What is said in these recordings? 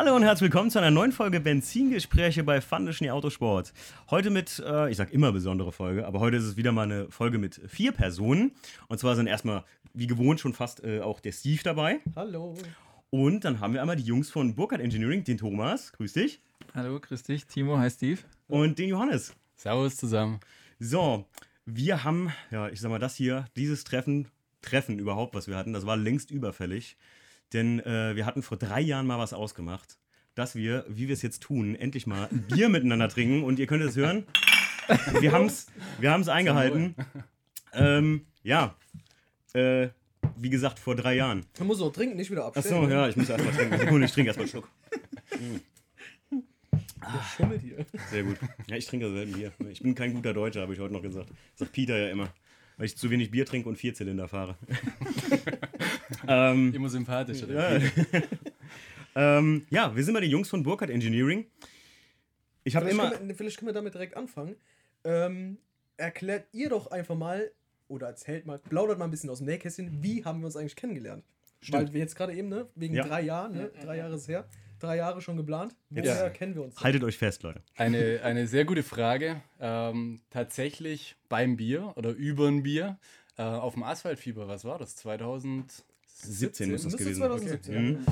Hallo und herzlich willkommen zu einer neuen Folge Benzingespräche bei Fande Schnee Autosport. Heute mit, äh, ich sag immer besondere Folge, aber heute ist es wieder mal eine Folge mit vier Personen. Und zwar sind erstmal, wie gewohnt, schon fast äh, auch der Steve dabei. Hallo. Und dann haben wir einmal die Jungs von Burkhardt Engineering, den Thomas, grüß dich. Hallo, grüß dich. Timo, hi Steve. Und den Johannes. Servus zusammen. So, wir haben, ja, ich sag mal, das hier, dieses Treffen, Treffen überhaupt, was wir hatten, das war längst überfällig. Denn äh, wir hatten vor drei Jahren mal was ausgemacht, dass wir, wie wir es jetzt tun, endlich mal ein Bier miteinander trinken. Und ihr könnt es hören. Wir haben es wir haben's eingehalten. Ähm, ja, äh, wie gesagt, vor drei Jahren. Man muss auch trinken, nicht wieder abstellen. Achso, ja, ich muss erstmal trinken. Sekunde, ich trinke erstmal einen Schluck. Der schummelt hier. Sehr gut. Ja, ich trinke selten Bier. Ich bin kein guter Deutscher, habe ich heute noch gesagt. Sagt Peter ja immer. Weil ich zu wenig Bier trinke und Vierzylinder fahre. ähm, Immer sympathisch. ja. ähm, ja, wir sind bei den Jungs von Burkhardt Engineering. Ich habe Vielleicht, immer. können wir- vielleicht können wir damit direkt anfangen. Ähm, erklärt ihr doch einfach mal, oder erzählt mal, plaudert mal ein bisschen aus dem Nähkästchen, wie haben wir uns eigentlich kennengelernt? Weil wir jetzt gerade eben, ne, wegen Ja. drei Jahren, ne, drei Jahre ist her, drei Jahre schon geplant. Woher Ja. kennen wir uns? denn? Haltet euch fest, Leute. Eine, eine sehr gute Frage. Ähm, tatsächlich beim Bier oder über ein Bier äh, auf dem Asphaltfieber, was war das? 2017 17 muss das gewesen sein. 2017. Mhm.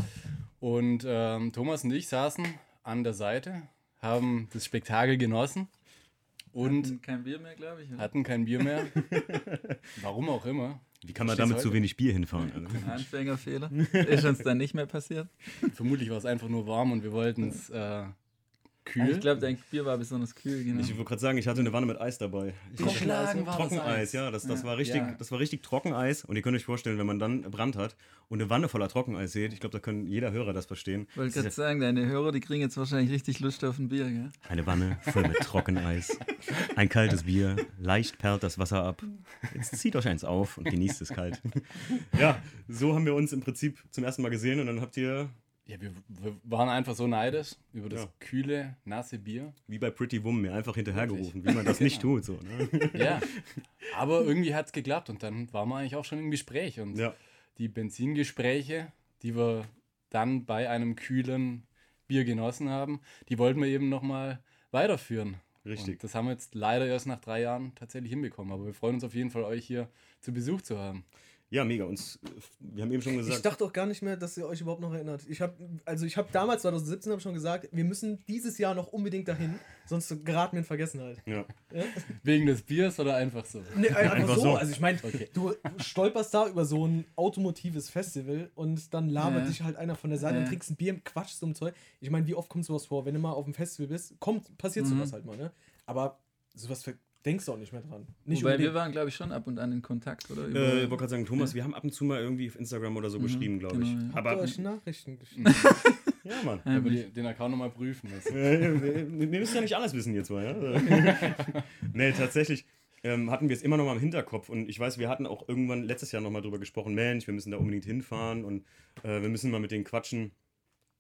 Und ähm, Thomas und ich saßen an der Seite, haben das Spektakel genossen und Hatten kein Bier mehr, glaube ich. oder? hatten kein Bier mehr. Warum auch immer. Wie kann man Stehst damit zu wenig Bier hinfahren? Also? Anfängerfehler. Ist uns dann nicht mehr passiert. Vermutlich war es einfach nur warm und wir wollten es äh, kühl. Ich glaube, dein Bier war besonders kühl. Genau. Ich wollte gerade sagen, ich hatte eine Wanne mit Eis dabei. Geschlagen war das Trockeneis, Eis. ja, das, das, Ja. war richtig, Ja. das war richtig Trockeneis. Und ihr könnt euch vorstellen, wenn man dann Brand hat und eine Wanne voller Trockeneis seht, ich glaube, da kann jeder Hörer das verstehen. Ich wollte gerade sagen, deine Hörer, die kriegen jetzt wahrscheinlich richtig Lust auf ein Bier, gell? ja eine Wanne voll mit Trockeneis, ein kaltes Bier, leicht perlt das Wasser ab. Jetzt zieht euch eins auf und genießt es kalt. Ja, so haben wir uns im Prinzip zum ersten Mal gesehen und dann habt ihr, Ja, wir, wir waren einfach so neidisch über das Ja. kühle, nasse Bier. wie bei Pretty Woman, mir einfach hinterhergerufen, wie man das nicht tut. So, ne? Ja, aber irgendwie hat es geklappt und dann waren wir eigentlich auch schon im Gespräch. Und Ja. die Benzingespräche, die wir dann bei einem kühlen Bier genossen haben, die wollten wir eben nochmal weiterführen. Richtig. Und das haben wir jetzt leider erst nach drei Jahren tatsächlich hinbekommen. Aber wir freuen uns auf jeden Fall, euch hier zu Besuch zu haben. Ja, mega. Uns, wir haben eben schon Ich gesagt, dachte auch gar nicht mehr, dass ihr euch überhaupt noch erinnert. Ich habe, also ich habe damals 2017 habe ich schon gesagt, wir müssen dieses Jahr noch unbedingt dahin, sonst geraten wir in Vergessenheit. ja. Wegen des Biers oder einfach so? Nee, einfach, Einfach so. so. Also ich meine, Okay. du stolperst da über so ein automotives Festival und dann labert Ja. dich halt einer von der Seite Ja. und trinkst ein Bier, quatschst um Zeug. Ich meine, wie oft kommt sowas vor? Wenn du mal auf dem Festival bist, kommt, passiert Mhm. sowas halt mal, ne? Aber sowas ver- denkst du auch nicht mehr dran. Nicht Wobei unbedingt. wir waren, glaube ich, schon ab und an in Kontakt, oder? Äh, ich wollte gerade sagen, Thomas, wir haben ab und zu mal irgendwie auf Instagram oder so geschrieben, glaube ich. genau, ja. Habt ihr Aber euch Nachrichten geschickt? ja, Mann. Ja, Aber den Account nochmal prüfen müssen. Wir, wir müssen ja nicht alles wissen jetzt mal, ja? nee, tatsächlich ähm, hatten wir es immer noch mal im Hinterkopf und ich weiß, wir hatten auch irgendwann letztes Jahr noch mal drüber gesprochen, Mensch, wir müssen da unbedingt hinfahren und äh, wir müssen mal mit denen quatschen.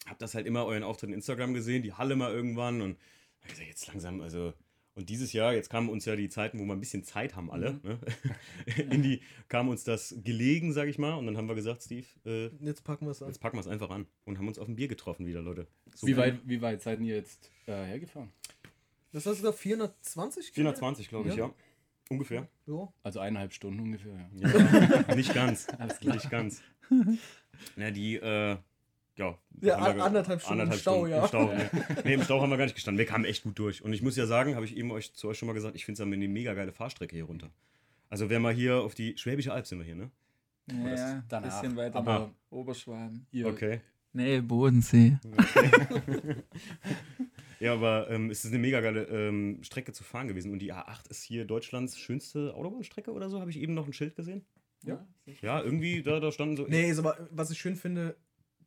Hab das halt immer euren Auftritt in Instagram gesehen, die Halle mal irgendwann und hab gesagt, jetzt langsam, also und dieses Jahr, jetzt kamen uns ja die Zeiten, wo wir ein bisschen Zeit haben alle, Mhm. ne? in die kam uns das gelegen, sag ich mal, und dann haben wir gesagt, Steve, äh, Jetzt packen wir es an. jetzt packen wir es einfach an und haben uns auf ein Bier getroffen wieder, Leute. So Wie weit, wie weit seid ihr jetzt äh, hergefahren? Das war sogar 420? 420, glaube ich, Ja. ja. Ungefähr. Ja. Also eineinhalb Stunden ungefähr. Ja. Ja, nicht ganz. Alles klar. Nicht ganz. Na, die, äh, ja. Ja, haben wir- anderthalb Stunden im Stau, ja. Im Stau, nee. nee, im Stau haben wir gar nicht gestanden. Wir kamen echt gut durch. Und ich muss ja sagen, habe ich eben euch, zu euch schon mal gesagt, ich finde es eine mega geile Fahrstrecke hier runter. Also, wer mal hier auf die Schwäbische Alb sind wir hier, ne? Ja, ja, ein bisschen weiter. Aber- Oberschwaben. Ihr, Okay. Nee, Bodensee. Ja, aber ähm, es ist eine mega geile ähm, Strecke zu fahren gewesen. Und die A8 ist hier Deutschlands schönste Autobahnstrecke oder so. Habe ich eben noch ein Schild gesehen? Ja. Ja, irgendwie, da, da standen so. Nee, aber, was ich schön finde,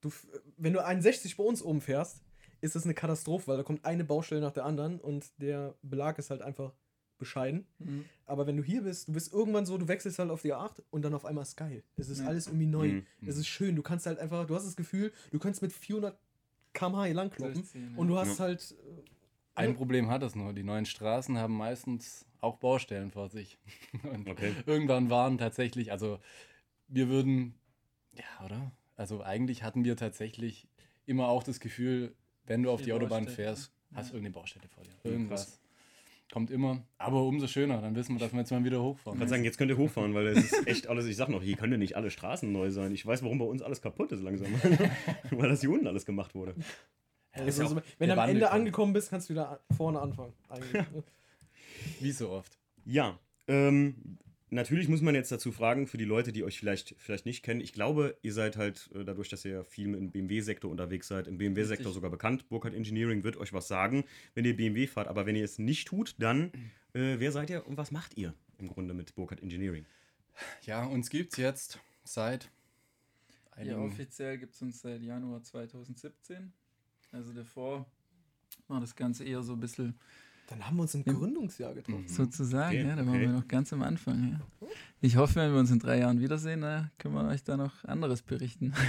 du, wenn du 61 bei uns oben fährst, ist das eine Katastrophe, weil da kommt eine Baustelle nach der anderen und der Belag ist halt einfach bescheiden. Mhm. Aber wenn du hier bist, du bist irgendwann so, du wechselst halt auf die A8 und dann auf einmal ist geil. Es ist Ja. alles irgendwie neu. Mhm. Es ist schön. Du kannst halt einfach, du hast das Gefühl, du kannst mit 400 km/h hier langkloppen ja. und du hast Ja. halt. Ein Problem hat es nur. Die neuen Straßen haben meistens auch Baustellen vor sich. Und Okay. irgendwann waren tatsächlich, also wir würden, ja, oder? Also eigentlich hatten wir tatsächlich immer auch das Gefühl, wenn du auf Viel die Autobahn fährst, hast du irgendeine Baustelle vor dir. Irgendwas. Kommt immer. Aber umso schöner, dann wissen wir, dass wir jetzt mal wieder hochfahren. Ich kann sagen, jetzt könnt ihr hochfahren, weil es ist echt alles, ich sag noch, hier können ja nicht alle Straßen neu sein. Ich weiß, warum bei uns alles kaputt ist langsam. weil das hier unten alles gemacht wurde. Ja, also, wenn du am Ende kommt. angekommen bist, kannst du wieder vorne anfangen. Eigentlich. Wie so oft. Ja, ähm, natürlich muss man jetzt dazu fragen, für die Leute, die euch vielleicht, vielleicht nicht kennen, ich glaube, ihr seid halt, äh, dadurch, dass ihr viel im BMW-Sektor unterwegs seid, im BMW-Sektor sogar bekannt, Burkhardt Engineering wird euch was sagen, wenn ihr BMW fahrt, aber wenn ihr es nicht tut, dann, äh, wer seid ihr und was macht ihr im Grunde mit Burkhardt Engineering? Ja, uns gibt es jetzt seit Ja, offiziell gibt es uns seit Januar 2017. Also davor war das Ganze eher so ein bisschen Dann haben wir uns im Ja. Gründungsjahr getroffen. sozusagen, Okay, ja, da waren okay. wir noch ganz am Anfang. Ja. Ich hoffe, wenn wir uns in drei Jahren wiedersehen, da können wir euch da noch anderes berichten.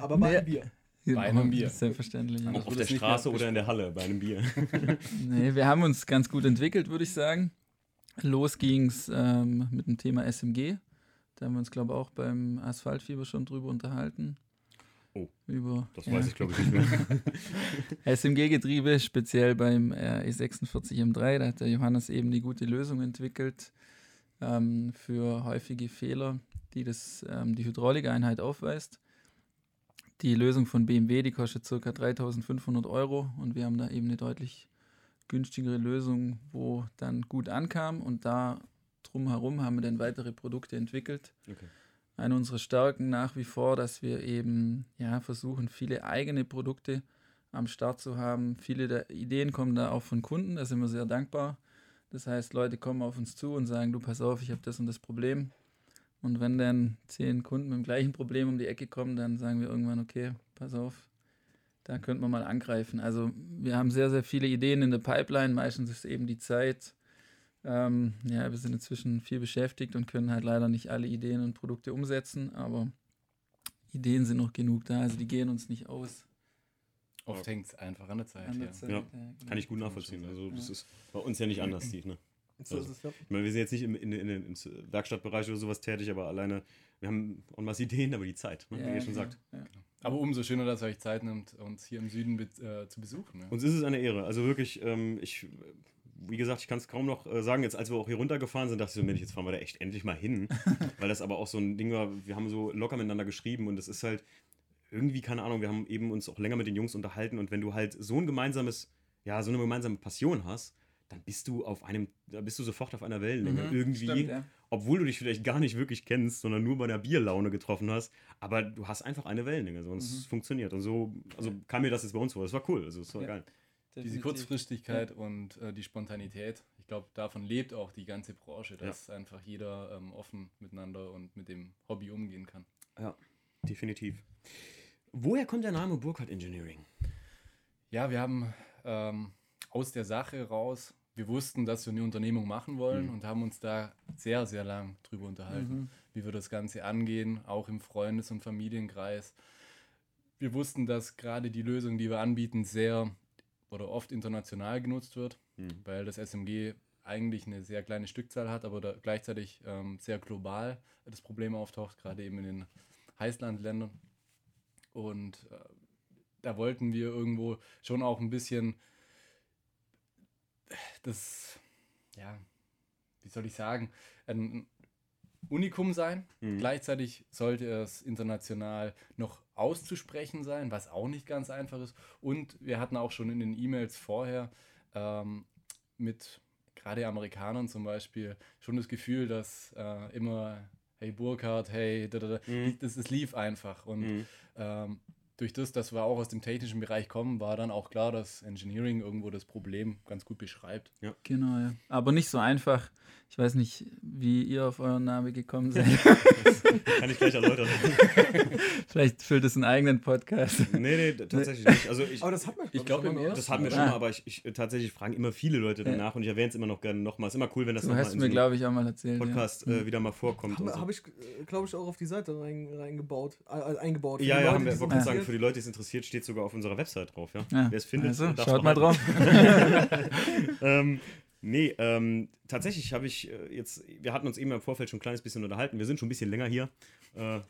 Aber bei Nee. einem Bier. Bei einem Bier. Selbstverständlich. Ja. Das Auf der Straße oder in der Halle bei einem Bier? Nee, wir haben uns ganz gut entwickelt, würde ich sagen. Los ging es ähm, mit dem Thema SMG. Da haben wir uns, glaube ich, auch beim Asphaltfieber schon drüber unterhalten. Oh, Über, Das ja, weiß ich, glaube ich, nicht mehr. SMG-Getriebe, speziell beim äh, E46 M3. Da hat der Johannes eben die gute Lösung entwickelt ähm, für häufige Fehler, die das, ähm, die Hydraulikeinheit aufweist. Die Lösung von BMW, die kostet ca. 3500 Euro und wir haben da eben eine deutlich günstigere Lösung, wo dann gut ankam und da drumherum haben wir dann weitere Produkte entwickelt Okay. Eine unserer Stärken nach wie vor, dass wir eben ja, versuchen, viele eigene Produkte am Start zu haben. Viele der Ideen kommen da auch von Kunden, da sind wir sehr dankbar. Das heißt, Leute kommen auf uns zu und sagen, du pass auf, ich habe das und das Problem. Und wenn dann zehn Kunden mit dem gleichen Problem um die Ecke kommen, dann sagen wir irgendwann, okay, pass auf, da könnte man mal angreifen. Also wir haben sehr, sehr viele Ideen in der Pipeline. Meistens ist eben die Zeit. Ähm, ja, wir sind inzwischen viel beschäftigt und können halt leider nicht alle Ideen und Produkte umsetzen, aber Ideen sind noch genug da, also die gehen uns nicht aus. Oft hängt es einfach an der Zeit. An der ja. Zeit, Ja, genau. Kann ich gut nachvollziehen. Also, das Ja. ist bei uns ja nicht anders, Steve. Ne? So ist es, ja. Ich meine, wir sind jetzt nicht im, in, in, im Werkstattbereich oder sowas tätig, aber alleine, wir haben en masse Ideen, aber die Zeit, ne? wie ihr schon sagt. Ja. Aber umso schöner, dass ihr euch Zeit nimmt, uns hier im Süden be äh, zu besuchen. Ja. Uns ist es eine Ehre. Also wirklich, ähm, ich, wie gesagt, ich kann es kaum noch äh, sagen. Jetzt, als wir auch hier runtergefahren sind, dachte ich so, Mensch, jetzt fahren wir da echt endlich mal hin. Weil das aber auch so ein Ding war, wir haben so locker miteinander geschrieben und es ist halt irgendwie, keine Ahnung, wir haben eben uns auch länger mit den Jungs unterhalten und wenn du halt so ein gemeinsames, ja, so eine gemeinsame Passion hast, dann bist du auf einem, da bist du sofort auf einer Wellenlänge. Mhm, irgendwie, stimmt, ja. obwohl du dich vielleicht gar nicht wirklich kennst, sondern nur bei einer Bierlaune getroffen hast, aber du hast einfach eine Wellenlänge, sonst Mhm. es funktioniert. Und so, also kam mir das jetzt bei uns vor. Das war cool, also das war Ja. geil. Diese Definitiv. Kurzfristigkeit und äh, die Spontanität, ich glaube, davon lebt auch die ganze Branche, dass einfach jeder ähm, offen miteinander und mit dem Hobby umgehen kann. Ja, definitiv. Woher kommt der Name Burkhardt Engineering? Ja, wir haben ähm, aus der Sache raus, wir wussten, dass wir eine Unternehmung machen wollen Mhm. und haben uns da sehr, sehr lang drüber unterhalten, Mhm. wie wir das Ganze angehen, auch im Freundes- und Familienkreis. Wir wussten, dass gerade die Lösung, die wir anbieten, sehr oder oft international genutzt wird, Hm. weil das SMG eigentlich eine sehr kleine Stückzahl hat, aber da gleichzeitig ähm, sehr global das Problem auftaucht, gerade eben in den Heißlandländern. Und äh, da wollten wir irgendwo schon auch ein bisschen das, ja, wie soll ich sagen, ein Unikum sein. Mhm. Gleichzeitig sollte es international noch auszusprechen sein, was auch nicht ganz einfach ist. Und wir hatten auch schon in den E-Mails vorher ähm, mit gerade Amerikanern zum Beispiel schon das Gefühl, dass äh, immer, hey Burkhardt, hey, da, da, da, Mhm. das, das lief einfach. Und Mhm. ähm, durch das, dass wir auch aus dem technischen Bereich kommen, war dann auch klar, dass Engineering irgendwo das Problem ganz gut beschreibt. Genau, ja. Aber nicht so einfach. Ich weiß nicht, wie ihr auf euren Namen gekommen seid. Kann ich gleich erläutern. Vielleicht füllt es einen eigenen Podcast. nee, nee, tatsächlich nicht. Also ich, Aber das hat man, Ich glaube, oder? das hatten wir Ah. schon mal, aber ich, ich tatsächlich fragen immer viele Leute Ja. danach und ich erwähne es immer noch gerne nochmal. Es ist immer cool, wenn das Du nochmal hast in mir, so ich, auch mal erzählt. Podcast ja. äh, wieder mal vorkommt. Habe so. hab ich, glaube ich, auch auf die Seite rein, reingebaut. Äh, äh, eingebaut. Für ja, ja, Leute, haben wir, wollte sagen, für die Leute, die es interessiert, steht sogar auf unserer Website drauf. Ja? Ja, Wer es findet, also, schaut mal drauf. ähm, Nee, ähm, tatsächlich habe ich äh, jetzt, wir hatten uns eben im Vorfeld schon ein kleines bisschen unterhalten. Wir sind schon ein bisschen länger hier. Äh,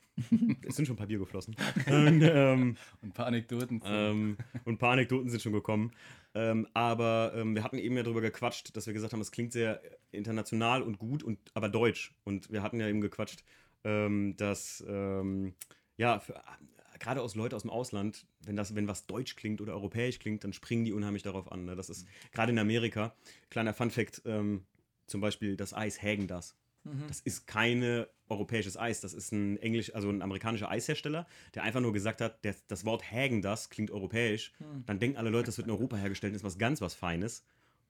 es sind schon ein paar Bier geflossen. und, ähm, Und ein paar Anekdoten. ähm, und ein paar Anekdoten sind schon gekommen. Ähm, aber ähm, wir hatten eben ja darüber gequatscht, dass wir gesagt haben, es klingt sehr international und gut, und, aber deutsch. Und wir hatten ja eben gequatscht, ähm, dass, ja, für, gerade aus Leute aus dem Ausland, wenn, das, wenn was deutsch klingt oder europäisch klingt, dann springen die unheimlich darauf an. Ne? Das ist gerade in Amerika, kleiner Fun-Fact, ähm, zum Beispiel das Eis Hägen das. Das ist keine europäisches Eis, das ist ein englisch, also ein amerikanischer Eishersteller, der einfach nur gesagt hat, der, das Wort Hägen das klingt europäisch. Dann denken alle Leute, das wird in Europa hergestellt, und ist was ganz was Feines.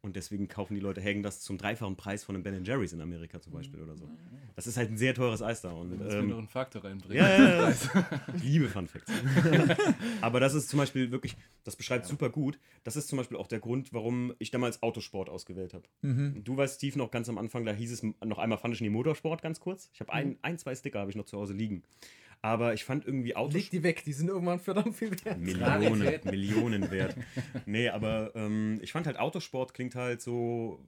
Und deswegen kaufen die Leute Hägen das zum dreifachen Preis von einem Ben Jerry's in Amerika zum Beispiel oder so. Das ist halt ein sehr teures Eis da. Und, Das ähm, noch einen Faktor reinbringen. ja, ja, ja. Ich liebe Fun Facts. Aber das ist zum Beispiel wirklich, das beschreibt super gut. Das ist zum Beispiel auch der Grund, warum ich damals Autosport ausgewählt habe. Du weißt, Steve, noch ganz am Anfang, da hieß es noch einmal fand ich nie Motorsport ganz kurz. Ich habe ein, ein, zwei Sticker habe ich noch zu Hause liegen. Aber ich fand irgendwie Leg Autosport. die weg, die sind irgendwann verdammt viel wert. Millionen. Millionen wert. Nee, aber ähm, ich fand halt Autosport klingt halt so.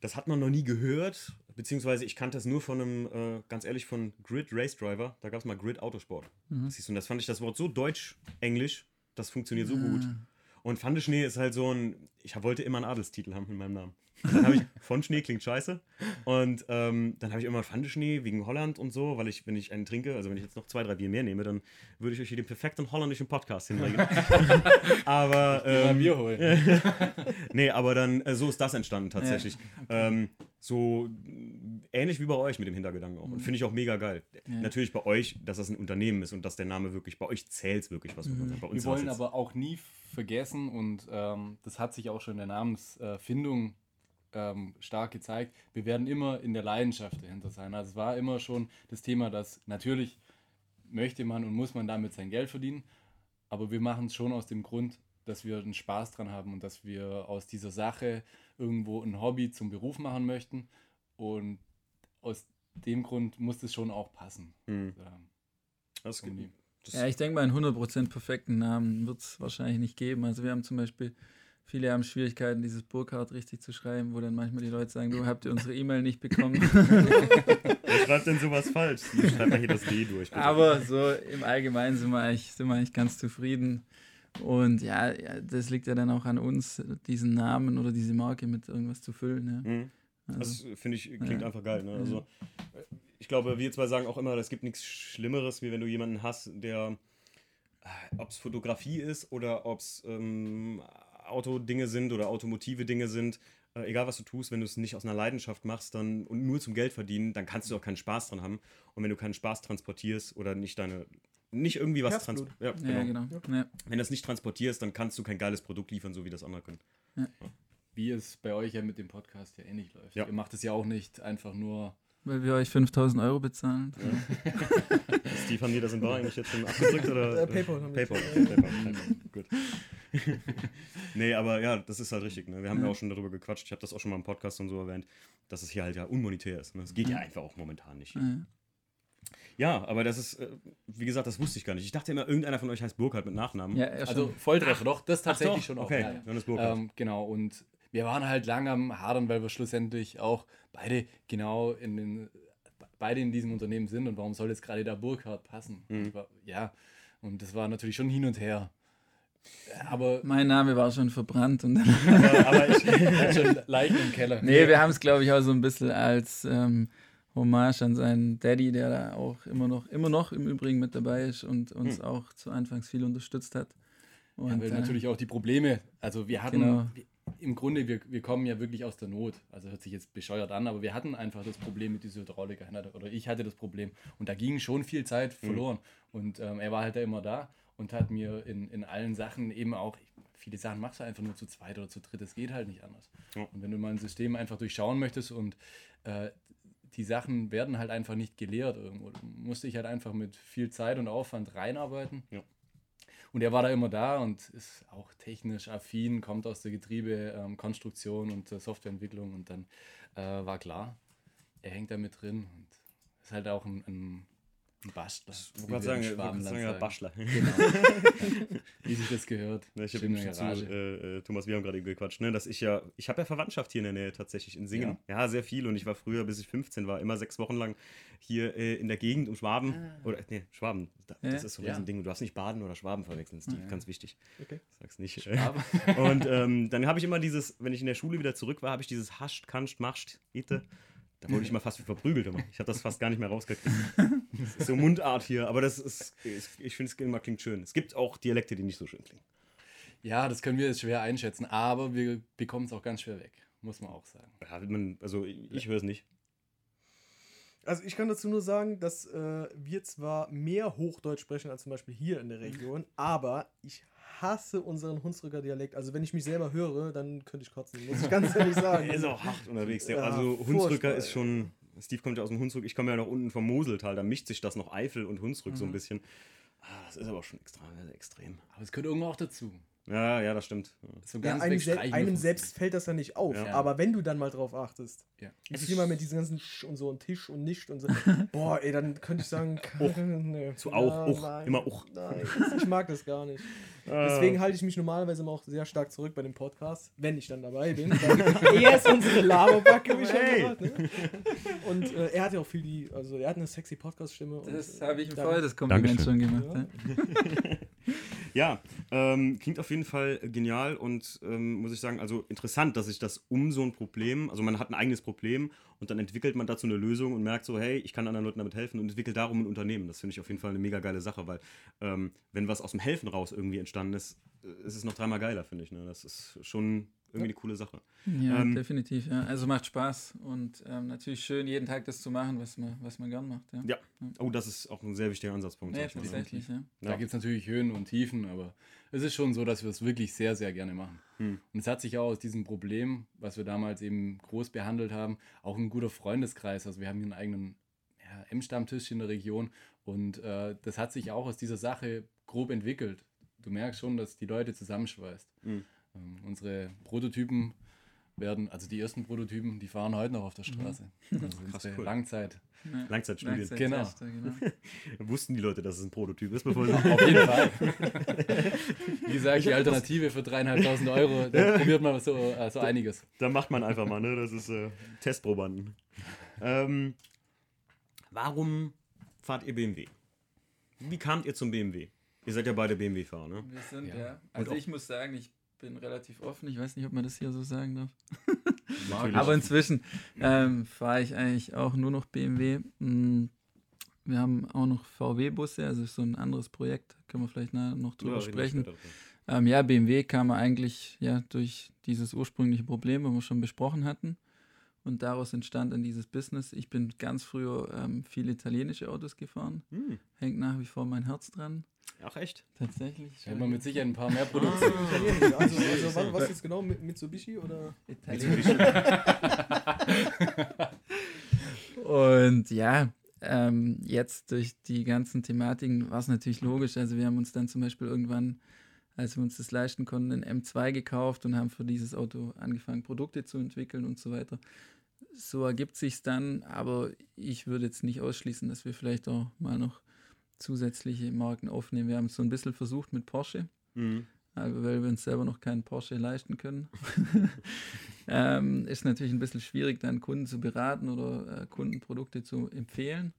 Das hat man noch nie gehört, beziehungsweise ich kannte es nur von einem, äh, ganz ehrlich, von Grid Race Driver. Da gab es mal Grid Autosport. Siehst du, und das fand ich das Wort so deutsch-englisch, das funktioniert so gut. Und Fande Schnee ist halt so ein. Ich wollte immer einen Adelstitel haben in meinem Namen. Dann habe ich von Schnee klingt scheiße. Und ähm, dann habe ich immer Pfande Schnee wegen Holland und so, weil ich, wenn ich einen trinke, also wenn ich jetzt noch zwei, drei Bier mehr nehme, dann würde ich euch hier den perfekten holländischen Podcast hinbringen. aber ähm, Bier holen. nee, aber dann äh, so ist das entstanden tatsächlich. ähm, so äh, ähnlich wie bei euch mit dem Hintergedanken auch. Und finde ich auch mega geil. Natürlich bei euch, dass das ein Unternehmen ist und dass der Name wirklich, bei euch zählt wirklich was. Mhm. Bei uns Wir wollen aber auch nie vergessen und ähm, das hat sich auch schon in der Namensfindung ähm, stark gezeigt. Wir werden immer in der Leidenschaft dahinter sein. Also es war immer schon das Thema, dass natürlich möchte man und muss man damit sein Geld verdienen, aber wir machen es schon aus dem Grund, dass wir einen Spaß dran haben und dass wir aus dieser Sache irgendwo ein Hobby zum Beruf machen möchten und aus dem Grund muss das schon auch passen. Ja, das, das, Ja, ich denke mal, einen 100% perfekten Namen wird es wahrscheinlich nicht geben. Also wir haben zum Beispiel, viele haben Schwierigkeiten, dieses Burkhardt richtig zu schreiben, wo dann manchmal die Leute sagen, du habt ihr unsere E-Mail nicht bekommen. Wer schreibt denn sowas falsch? Schreibt mal hier das D durch. bitte. Aber so im Allgemeinen sind wir eigentlich, sind wir eigentlich ganz zufrieden. Und ja, das liegt ja dann auch an uns, diesen Namen oder diese Marke mit irgendwas zu füllen. Ja. Mhm. Also, Das finde ich, klingt Ja. einfach geil. Ne? Also, äh, ich glaube, wir zwei sagen auch immer, es gibt nichts Schlimmeres, wie wenn du jemanden hast, der, ob es Fotografie ist oder ob es ähm, Autodinge sind oder automotive Dinge sind, äh, egal was du tust, wenn du es nicht aus einer Leidenschaft machst dann, und nur zum Geld verdienen, dann kannst du auch keinen Spaß dran haben. Und wenn du keinen Spaß transportierst oder nicht deine, nicht irgendwie was transportierst, ja, ja, genau. genau. Ja. wenn du das nicht transportierst, dann kannst du kein geiles Produkt liefern, so wie das andere können. Wie es bei euch ja mit dem Podcast ja ähnlich läuft. Ja. Ihr macht es ja auch nicht einfach nur. Weil wir euch 5000 Euro bezahlen. Steve, haben die das in Bar eigentlich jetzt schon abgedrückt? Oder? Äh, PayPal haben wir PayPal, okay, PayPal, PayPal. Gut. nee, aber ja, das ist halt richtig. Ne? Wir haben ja. Auch schon darüber gequatscht. Ich habe das auch schon mal im Podcast und so erwähnt, dass es hier halt ja unmonetär ist. Ne? Das geht ja einfach auch momentan nicht. Ja. Ja, aber das ist, äh, wie gesagt, das wusste ich gar nicht. Ich dachte immer, irgendeiner von euch heißt Burkhardt mit Nachnamen. Ja, ja, Also. Volltreffer, doch, das tatsächlich doch, schon auch. Okay, Ja, ja. dann ist Burkhardt. Ähm, genau, und wir waren halt lange am Hadern, weil wir schlussendlich auch beide genau in den, beide in diesem Unternehmen sind und warum soll jetzt gerade da Burkhardt passen? Mhm. War- Ja, und das war natürlich schon hin und her. Aber mein Name war schon verbrannt und dann aber, aber ich, schon Leichen im Keller. Nee, wir haben es, glaube ich, auch so ein bisschen als ähm, Hommage an seinen Daddy, der da auch immer noch, immer noch im Übrigen mit dabei ist und uns Hm. auch zu Anfangs viel unterstützt hat. Und, Ja, weil äh, natürlich auch die Probleme, also wir hatten, Genau. im Grunde, wir, wir kommen ja wirklich aus der Not. Also hört sich jetzt bescheuert an, aber wir hatten einfach das Problem mit dieser Hydraulik. Oder ich hatte das Problem. Und da ging schon viel Zeit Mhm. verloren. Und ähm, er war halt da immer da und hat mir in, in allen Sachen eben auch, viele Sachen machst du einfach nur zu zweit oder zu dritt. Das geht halt nicht anders. Ja. Und wenn du mal ein System einfach durchschauen möchtest und äh, die Sachen werden halt einfach nicht gelehrt irgendwo. Du musst dich halt einfach mit viel Zeit und Aufwand reinarbeiten. Ja. Und er war da immer da und ist auch technisch affin, kommt aus der Getriebekonstruktion ähm, Konstruktion und äh, Softwareentwicklung und dann äh, war klar, er hängt da mit drin und ist halt auch ein, ein Ein Bastler. Ich wollte gerade sagen, sagen, ja, Baschler. Genau. Wie sich das gehört. Ne, ich habe eben der zu, äh, äh, Thomas, wir haben gerade eben gequatscht, ne, dass ich ja, ich habe ja Verwandtschaft hier in der Nähe tatsächlich in Singen. Ja. sehr viel und ich war früher, bis ich 15 war, immer sechs Wochen lang hier äh, in der Gegend um Schwaben. Oder, nee, Schwaben, da, Ja. das ist so ein Ja. Riesending. Du darfst nicht Baden oder Schwaben verwechseln, Steve, Ja. ganz wichtig. Okay. Sag's nicht. Aber Und ähm, dann habe ich immer dieses, wenn ich in der Schule wieder zurück war, habe ich dieses hascht, kannst, machst, ite. Da wurde ich immer fast wie verprügelt. Immer. Ich habe das fast gar nicht mehr rausgekriegt. Das ist so Mundart hier, aber das ist, ich, ich finde es immer klingt schön. Es gibt auch Dialekte, die nicht so schön klingen. ja, das können wir jetzt schwer einschätzen, aber wir bekommen es auch ganz schwer weg, muss man auch sagen. Ja, man, also ich, ich höre es nicht. Also ich kann dazu nur sagen, dass äh, wir zwar mehr Hochdeutsch sprechen als zum Beispiel hier in der Region, aber ich hasse unseren Hunsrücker Dialekt. Also wenn ich mich selber höre, dann könnte ich kotzen, muss ich ganz ehrlich sagen. Er ist auch hart unterwegs. Der, Ja, also furchtbar, Hunsrücker ist schon. Steve kommt ja aus dem Hunsrück, ich komme ja noch unten vom Moseltal, da mischt sich das noch Eifel und Hunsrück so ein bisschen. Ah, das ist aber schon extra, extrem. Aber es gehört irgendwo auch dazu. Ja, ja, das stimmt. So Ja, einem, sel einem selbst fällt das ja nicht auf, Ja. aber wenn du dann mal drauf achtest, Ja. wie viel mal mit diesen ganzen Sch und so und Tisch und nicht und so, boah, ey, dann könnte ich sagen, Och. nee, Zu auch, och, nein, immer och. Nein, ich mag das gar nicht. Deswegen halte ich mich normalerweise immer auch sehr stark zurück bei dem Podcast, wenn ich dann dabei bin. Er ist unsere Laberbacke, wie schon Hey. gesagt. Ne? Und äh, er hat ja auch viel die, also er hat eine sexy Podcast-Stimme. Das äh, habe ich ihm vorher das Kompliment Dankeschön. schon gemacht. Ja. Ja. Ähm, klingt auf jeden Fall genial und ähm, muss ich sagen, also interessant, dass sich das um so ein Problem, also man hat ein eigenes Problem und dann entwickelt man dazu eine Lösung und merkt so, hey, ich kann anderen Leuten damit helfen und entwickelt darum ein Unternehmen. Das finde ich auf jeden Fall eine mega geile Sache, weil ähm, wenn was aus dem Helfen raus irgendwie entstanden ist, äh, ist es noch dreimal geiler, finde ich. Ne? Das ist schon irgendwie eine coole Sache. Ja, Ähm, definitiv. Ja. Also macht Spaß und ähm, natürlich schön, jeden Tag das zu machen, was man, was man gern macht. Ja, Ja. Oh, das ist auch ein sehr wichtiger Ansatzpunkt. ja tatsächlich. Ja. Da gibt es natürlich Höhen und Tiefen, aber es ist schon so, dass wir es wirklich sehr, sehr gerne machen. Hm. Und es hat sich auch aus diesem Problem, was wir damals eben groß behandelt haben, auch ein guter Freundeskreis. Also wir haben hier einen eigenen ja, M-Stammtisch in der Region und äh, das hat sich auch aus dieser Sache grob entwickelt. Du merkst schon, dass die Leute zusammenschweißt. Mhm. Ähm, unsere Prototypen werden, also die ersten Prototypen, die fahren heute noch auf der Straße. Also unsere cool. Langzeit. Ja. Langzeitstudien. Langzeittester, genau. Wussten die Leute, dass es ein Prototyp ist, bevor sie Auf jeden Fall. Wie gesagt, die Alternative für dreieinhalbtausend Euro, da probiert man so, äh, so einiges. Da macht man einfach mal, ne? Das ist äh, Testprobanden. Ähm, warum fahrt ihr BMW? Wie kamt ihr zum BMW? Ihr seid ja beide BMW-Fahrer, ne? Wir sind, Ja. ja. Also ich muss sagen, ich bin relativ offen. Ich weiß nicht, ob man das hier so sagen darf. Aber inzwischen ähm, fahre ich eigentlich auch nur noch BMW. Mm, Wir haben auch noch VW-Busse, also so ein anderes Projekt. Können wir vielleicht noch drüber Ja, sprechen. Ähm, ja, BMW kam eigentlich ja durch dieses ursprüngliche Problem, was wir schon besprochen hatten. Und daraus entstand dann dieses Business. Ich bin ganz früher ähm, viel italienische Autos gefahren. Hm. Hängt nach wie vor mein Herz dran. Ach, echt? Tatsächlich. Da hätten wir mit Sicherheit ein paar mehr Produkte. Italienisch. Also, also was, was jetzt genau? Mit Mitsubishi oder? Italienisch. Und ja, ähm, jetzt durch die ganzen Thematiken war es natürlich logisch. Also wir haben uns dann zum Beispiel irgendwann, als wir uns das leisten konnten, ein M2 gekauft und haben für dieses Auto angefangen, Produkte zu entwickeln und so weiter. So ergibt sich dann, aber ich würde jetzt nicht ausschließen, dass wir vielleicht auch mal noch zusätzliche Marken aufnehmen. Wir haben es so ein bisschen versucht mit Porsche. Mhm. Aber weil wir uns selber noch keinen Porsche leisten können, ähm, ist natürlich ein bisschen schwierig, dann Kunden zu beraten oder äh, Kundenprodukte zu empfehlen.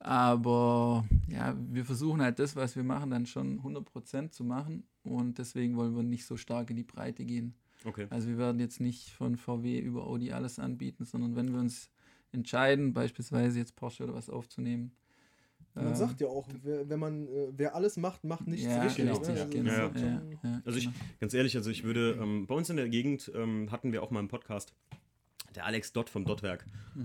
Aber ja, wir versuchen halt das, was wir machen, dann schon 100% zu machen und deswegen wollen wir nicht so stark in die Breite gehen. Okay. Also wir werden jetzt nicht von VW über Audi alles anbieten, sondern wenn wir uns entscheiden, beispielsweise jetzt Porsche oder was aufzunehmen. Man ähm, sagt ja auch, wer, wenn man, äh, wer alles macht, macht nichts ja, richtig. genau, ne? richtig, Also genau. Ja, ja, Also ich, genau. ganz ehrlich, also ich würde, ähm, bei uns in der Gegend ähm, hatten wir auch mal einen Podcast, der Alex Dott vom Dottwerk.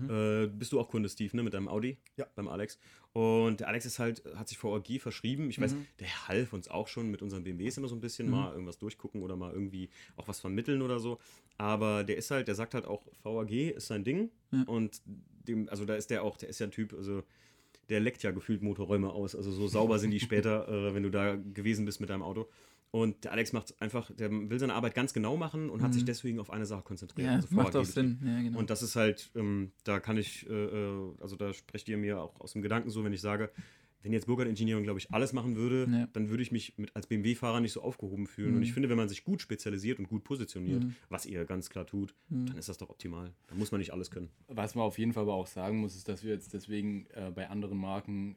Äh, bist du auch Kunde, Steve, ne, mit deinem Audi? Ja. Beim Alex. Und der Alex ist halt, hat sich vor ORG verschrieben. Ich weiß, Mhm. der half uns auch schon mit unseren BMWs immer so ein bisschen, Mhm. mal irgendwas durchgucken oder mal irgendwie auch was vermitteln oder so. Aber der ist halt, der sagt halt auch, VAG ist sein Ding. Ja. Und dem, also da ist der auch, der ist ja ein Typ, also der leckt ja gefühlt Motorräume aus. Also so sauber sind die später, äh, wenn du da gewesen bist mit deinem Auto. Und der Alex macht einfach, der will seine Arbeit ganz genau machen und hat sich deswegen auf eine Sache konzentriert. Mhm. Ja, also macht auch. Sinn. Ja, genau. Und das ist halt, ähm, da kann ich, äh, äh, also da sprecht ihr mir auch aus dem Gedanken so, wenn ich sage, wenn jetzt Burger Engineering, glaube ich, alles machen würde, Ja. dann würde ich mich mit, als BMW-Fahrer nicht so aufgehoben fühlen. Und ich finde, wenn man sich gut spezialisiert und gut positioniert, Mhm. was ihr ganz klar tut, dann ist das doch optimal. Da muss man nicht alles können. Was man auf jeden Fall aber auch sagen muss, ist, dass wir jetzt deswegen äh, bei anderen Marken,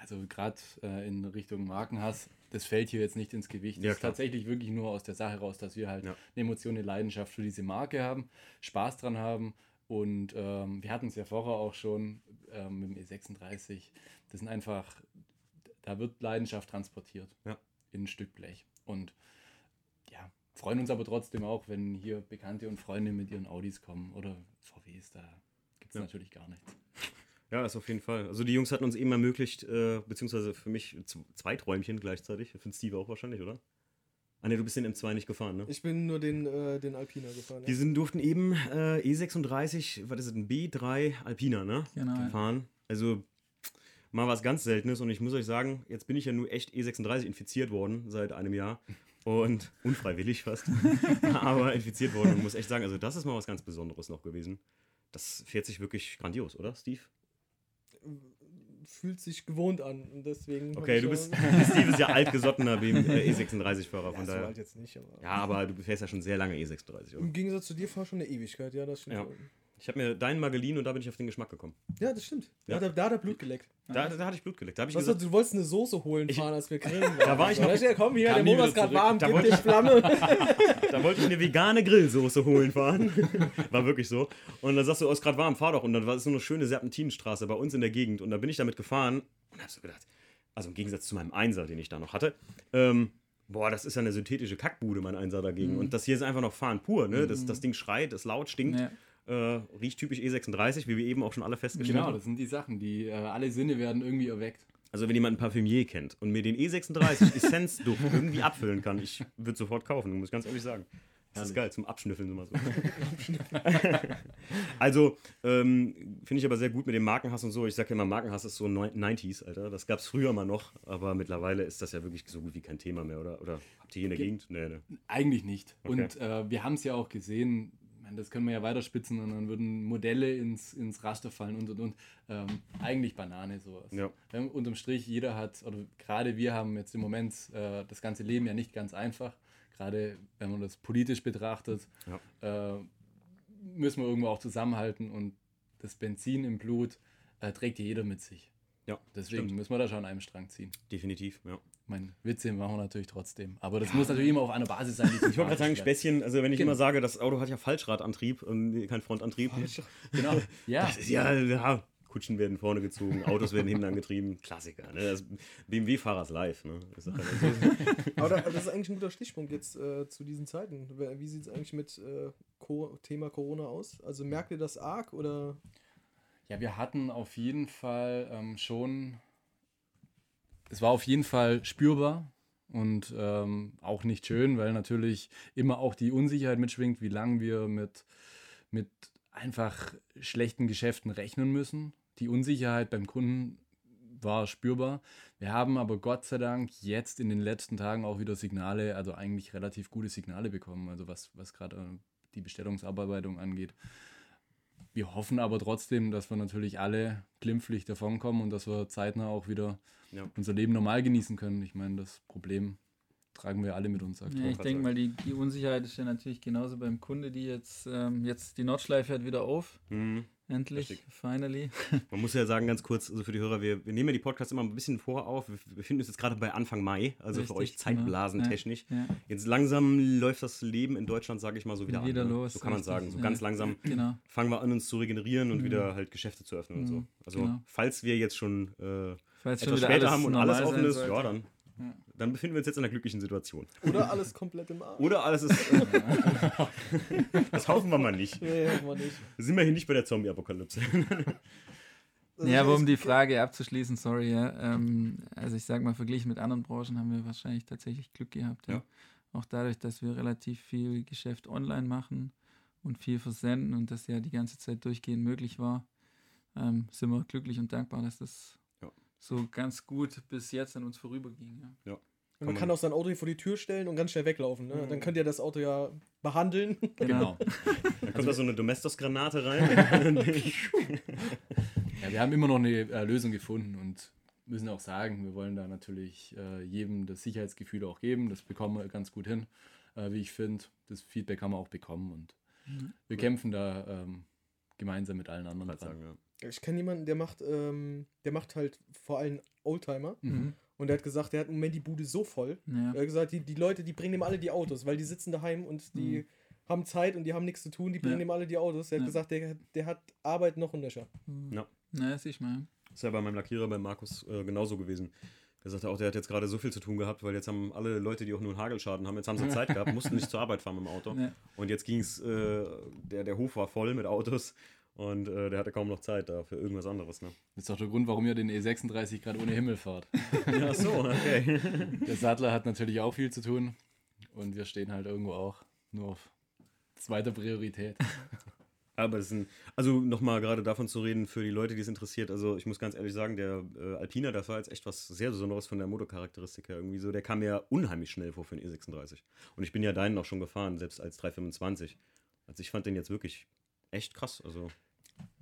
also gerade äh, in Richtung Markenhass, das fällt hier jetzt nicht ins Gewicht. Ja, das ist klar. tatsächlich wirklich nur aus der Sache raus, dass wir halt Ja. eine Emotion, eine Leidenschaft für diese Marke haben, Spaß dran haben. Und ähm, wir hatten es ja vorher auch schon ähm, mit dem E36. Das sind einfach, da wird Leidenschaft transportiert Ja. in ein Stück Blech. Und ja, freuen uns aber trotzdem auch, wenn hier Bekannte und Freunde mit ihren Audis kommen oder VWs, da gibt es Ja. natürlich gar nichts. Ja, das auf jeden Fall. Also die Jungs hatten uns eben ermöglicht, äh, beziehungsweise für mich zwei Träumchen gleichzeitig. Für Steve auch wahrscheinlich, oder? Ah ne, du bist den M2 nicht gefahren, ne? Ich bin nur den, äh, den Alpina gefahren. Wir sind, durften eben äh, E36, was ist es, ein B3 Alpina, ne? Genau, ja. Fahren. Also mal was ganz Seltenes und ich muss euch sagen, jetzt bin ich ja nur echt E36 infiziert worden seit einem Jahr. Und unfreiwillig fast. aber infiziert worden und muss echt sagen, also das ist mal was ganz Besonderes noch gewesen. Das fährt sich wirklich grandios, oder, Steve? Fühlt sich gewohnt an. Und deswegen. Okay, du ja- bist, Steve ist ja altgesottener BMW, äh, E36-Fahrer, Ja, von daher. alt jetzt nicht, aber. Ja, aber du fährst ja schon sehr lange E36, oder? Im Gegensatz zu dir fahr schon eine Ewigkeit, ja, das stimmt. Ja. Ich habe mir deinen mal geliehen und da bin ich auf den Geschmack gekommen. Ja, das stimmt. Ja. Da, hat er- da hat er Blut geleckt. Da, da hatte ich Blut geleckt. Da ich gesagt, du wolltest eine Soße holen Ich- fahren, als wir grillen waren. Da war ich noch- Da komm hier, der Motor ist gerade warm, Da gib wollte dir ich- Flamme. da wollte ich eine vegane Grillsoße holen fahren. War wirklich so. Und dann sagst du, oh, ist gerade warm, fahr doch. Und dann war es so eine schöne Serpentinenstraße bei uns in der Gegend. Und da bin ich damit gefahren und hab so gedacht, also im Gegensatz zu meinem Einser, den ich da noch hatte, ähm, boah, das ist ja eine synthetische Kackbude, mein Einser dagegen. Und das hier ist einfach noch Fahren pur, ne? Das, das Ding schreit, ist laut, stinkt, Ja. Äh, riecht typisch E36, wie wir eben auch schon alle festgestellt Genau, haben. das sind die Sachen, die äh, alle Sinne werden irgendwie erweckt. Also wenn jemand einen Parfümier kennt und mir den E36 Essenz-Duft irgendwie abfüllen kann, ich würde sofort kaufen, muss ich ganz ehrlich sagen. Das ist geil, zum Abschnüffeln immer so. also, ähm, finde ich aber sehr gut mit dem Markenhass und so. Ich sage ja immer, Markenhass ist so neu- 90s, Alter. Das gab es früher mal noch, aber mittlerweile ist das ja wirklich so gut wie kein Thema mehr, oder? Oder habt ihr hier in der Gegend? Nee, nee. Eigentlich nicht. Okay. Und äh, wir haben es ja auch gesehen, das können wir ja weiterspitzen und dann würden Modelle ins, ins Raster fallen und und und. Ähm, eigentlich Banane sowas. Ja. Ähm, unterm Strich, jeder hat, oder gerade wir haben jetzt im Moment äh, das ganze Leben ja nicht ganz einfach. Gerade wenn man das politisch betrachtet, äh, müssen wir irgendwo auch zusammenhalten und das Benzin im Blut äh, trägt ja jeder mit sich. Ja, Deswegen stimmt. müssen wir da schon an einem Strang ziehen. definitiv, ja. Mein Witze machen wir natürlich trotzdem. Aber das muss natürlich immer auf einer Basis sein. Die Ich wollte gerade sagen, Späßchen, also wenn ich Genau. immer sage, das Auto hat ja Falschradantrieb und kein Frontantrieb. Genau. Ja. Das ist ja, ja, Kutschen werden vorne gezogen, Autos werden hinten angetrieben. Klassiker, ne? Das BMW-Fahrers live, ne? Das ist halt. Aber da, das ist eigentlich ein guter Stichpunkt jetzt äh, zu diesen Zeiten. Wie wie sieht es eigentlich mit äh, Co Thema Corona aus? Also merkt ihr das arg oder? Ja, wir hatten auf jeden Fall ähm, schon, es war auf jeden Fall spürbar und ähm, auch nicht schön, weil natürlich immer auch die Unsicherheit mitschwingt, wie lange wir mit, mit einfach schlechten Geschäften rechnen müssen. Die Unsicherheit beim Kunden war spürbar. Wir haben aber Gott sei Dank jetzt in den letzten Tagen auch wieder Signale, also eigentlich relativ gute Signale bekommen, also was, was gerade die Bestellungsabarbeitung angeht. Wir hoffen aber trotzdem, dass wir natürlich alle glimpflich davonkommen und dass wir zeitnah auch wieder Ja. unser Leben normal genießen können. Ich meine, das Problem tragen wir alle mit uns Ja, aktuell. ich grad denke mal, die, die Unsicherheit ist ja natürlich genauso beim Kunde, die jetzt, ähm, jetzt die Nordschleife hört wieder auf. Mhm. Endlich, Richtig. finally. Man muss ja sagen, ganz kurz, also für die Hörer, wir, wir nehmen ja die Podcasts immer ein bisschen vor auf. Wir befinden uns jetzt gerade bei Anfang Mai, also für euch Richtig, genau. zeitblasentechnisch. Ja, Jetzt langsam läuft das Leben in Deutschland, sage ich mal, so wieder, Wieder an. ne? los, So kann man richtig, sagen. So ja. ganz langsam genau. fangen wir an, uns zu regenerieren und Mhm. wieder halt Geschäfte zu öffnen und so. Mhm, Also, genau. falls wir jetzt schon äh, schon etwas wieder später haben und alles offen ist, ja, dann, Ja. Dann befinden wir uns jetzt in einer glücklichen Situation. Oder alles komplett im Arsch? Oder alles ist. Äh, das hoffen wir mal nicht. Nee, hoffen wir nicht. Sind wir hier nicht bei der Zombie-Apokalypse. Ja, aber um die Frage abzuschließen, sorry, ja. Ähm, also ich sag mal, verglichen mit anderen Branchen haben wir wahrscheinlich tatsächlich Glück gehabt. Ja. Ja. Auch dadurch, dass wir relativ viel Geschäft online machen und viel versenden und das ja die ganze Zeit durchgehend möglich war, ähm, sind wir glücklich und dankbar, dass das. So ganz gut bis jetzt an uns vorüberging. Ja. Und man Kann auch sein Auto hier vor die Tür stellen und ganz schnell weglaufen. Ne? Mhm. Dann könnt ihr das Auto ja behandeln. Genau. Da kommt da so eine Domestos-Granate rein. Ja, wir haben immer noch eine äh, Lösung gefunden und müssen auch sagen, wir wollen da natürlich äh, jedem das Sicherheitsgefühl auch geben. Das bekommen wir ganz gut hin, äh, wie ich finde. Das Feedback haben wir auch bekommen und wir kämpfen da ähm, gemeinsam mit allen anderen. Dran. sagen, ja. Ich kenne jemanden, der macht, ähm, der macht halt vor allem Oldtimer. Mhm. Und der hat gesagt, der hat im Moment die Bude so voll. Ja. Er hat gesagt, die, die Leute, die bringen ihm alle die Autos, weil die sitzen daheim und die Mhm. haben Zeit und die haben nichts zu tun, die bringen Ja. ihm alle die Autos. Er hat Ja. gesagt, der, der hat Arbeit noch und nöcher. Ja. Na, sieh ich mal. Ist ja bei meinem Lackierer, bei Markus, äh, genauso gewesen. Der sagte auch, der hat jetzt gerade so viel zu tun gehabt, weil jetzt haben alle Leute, die auch nur einen Hagelschaden haben, jetzt haben sie Zeit gehabt, mussten nicht zur Arbeit fahren mit dem Auto. Ja. Und jetzt ging es, äh, der, der Hof war voll mit Autos und äh, der hatte kaum noch Zeit da für irgendwas anderes. Ne? Das ist doch der Grund, warum ihr den E36 gerade ohne Himmel fahrt. Ja, so, okay. Der Sattler hat natürlich auch viel zu tun und wir stehen halt irgendwo auch nur auf zweiter Priorität. Aber das sind, also nochmal gerade davon zu reden, für die Leute, die es interessiert, also ich muss ganz ehrlich sagen, der äh, Alpina, das war jetzt echt was sehr Besonderes von der Motorcharakteristik her irgendwie so. Der kam mir unheimlich schnell vor für den E36. Und ich bin ja deinen auch schon gefahren, selbst als 325. Also ich fand den jetzt wirklich echt krass. Also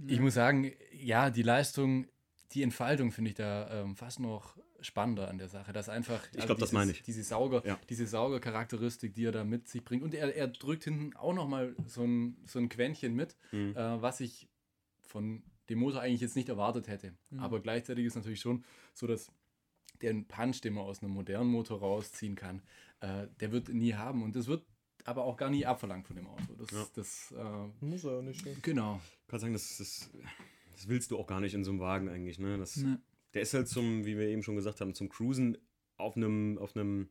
Ich muss sagen, ja, die Leistung, die Entfaltung finde ich da ähm, fast noch spannender an der Sache. Das einfach, also Ich glaub, das dieses- meine ich. Diese Sauger, Ja. diese Saugercharakteristik, die er da mit sich bringt. Und er, er drückt hinten auch nochmal so ein, so ein Quäntchen mit, Mhm. äh, was ich von dem Motor eigentlich jetzt nicht erwartet hätte. Mhm. Aber gleichzeitig ist natürlich schon so, dass den Punch, den man aus einem modernen Motor rausziehen kann, äh, der wird nie haben. Und das wird aber auch gar nie abverlangt von dem Auto. Das, Ja. das äh, Muss er nicht. ne? genau. ich kann sagen, das, das, das willst du auch gar nicht in so einem Wagen eigentlich. Ne? Das, Ne. Der ist halt zum, wie wir eben schon gesagt haben, zum Cruisen auf einem, auf einem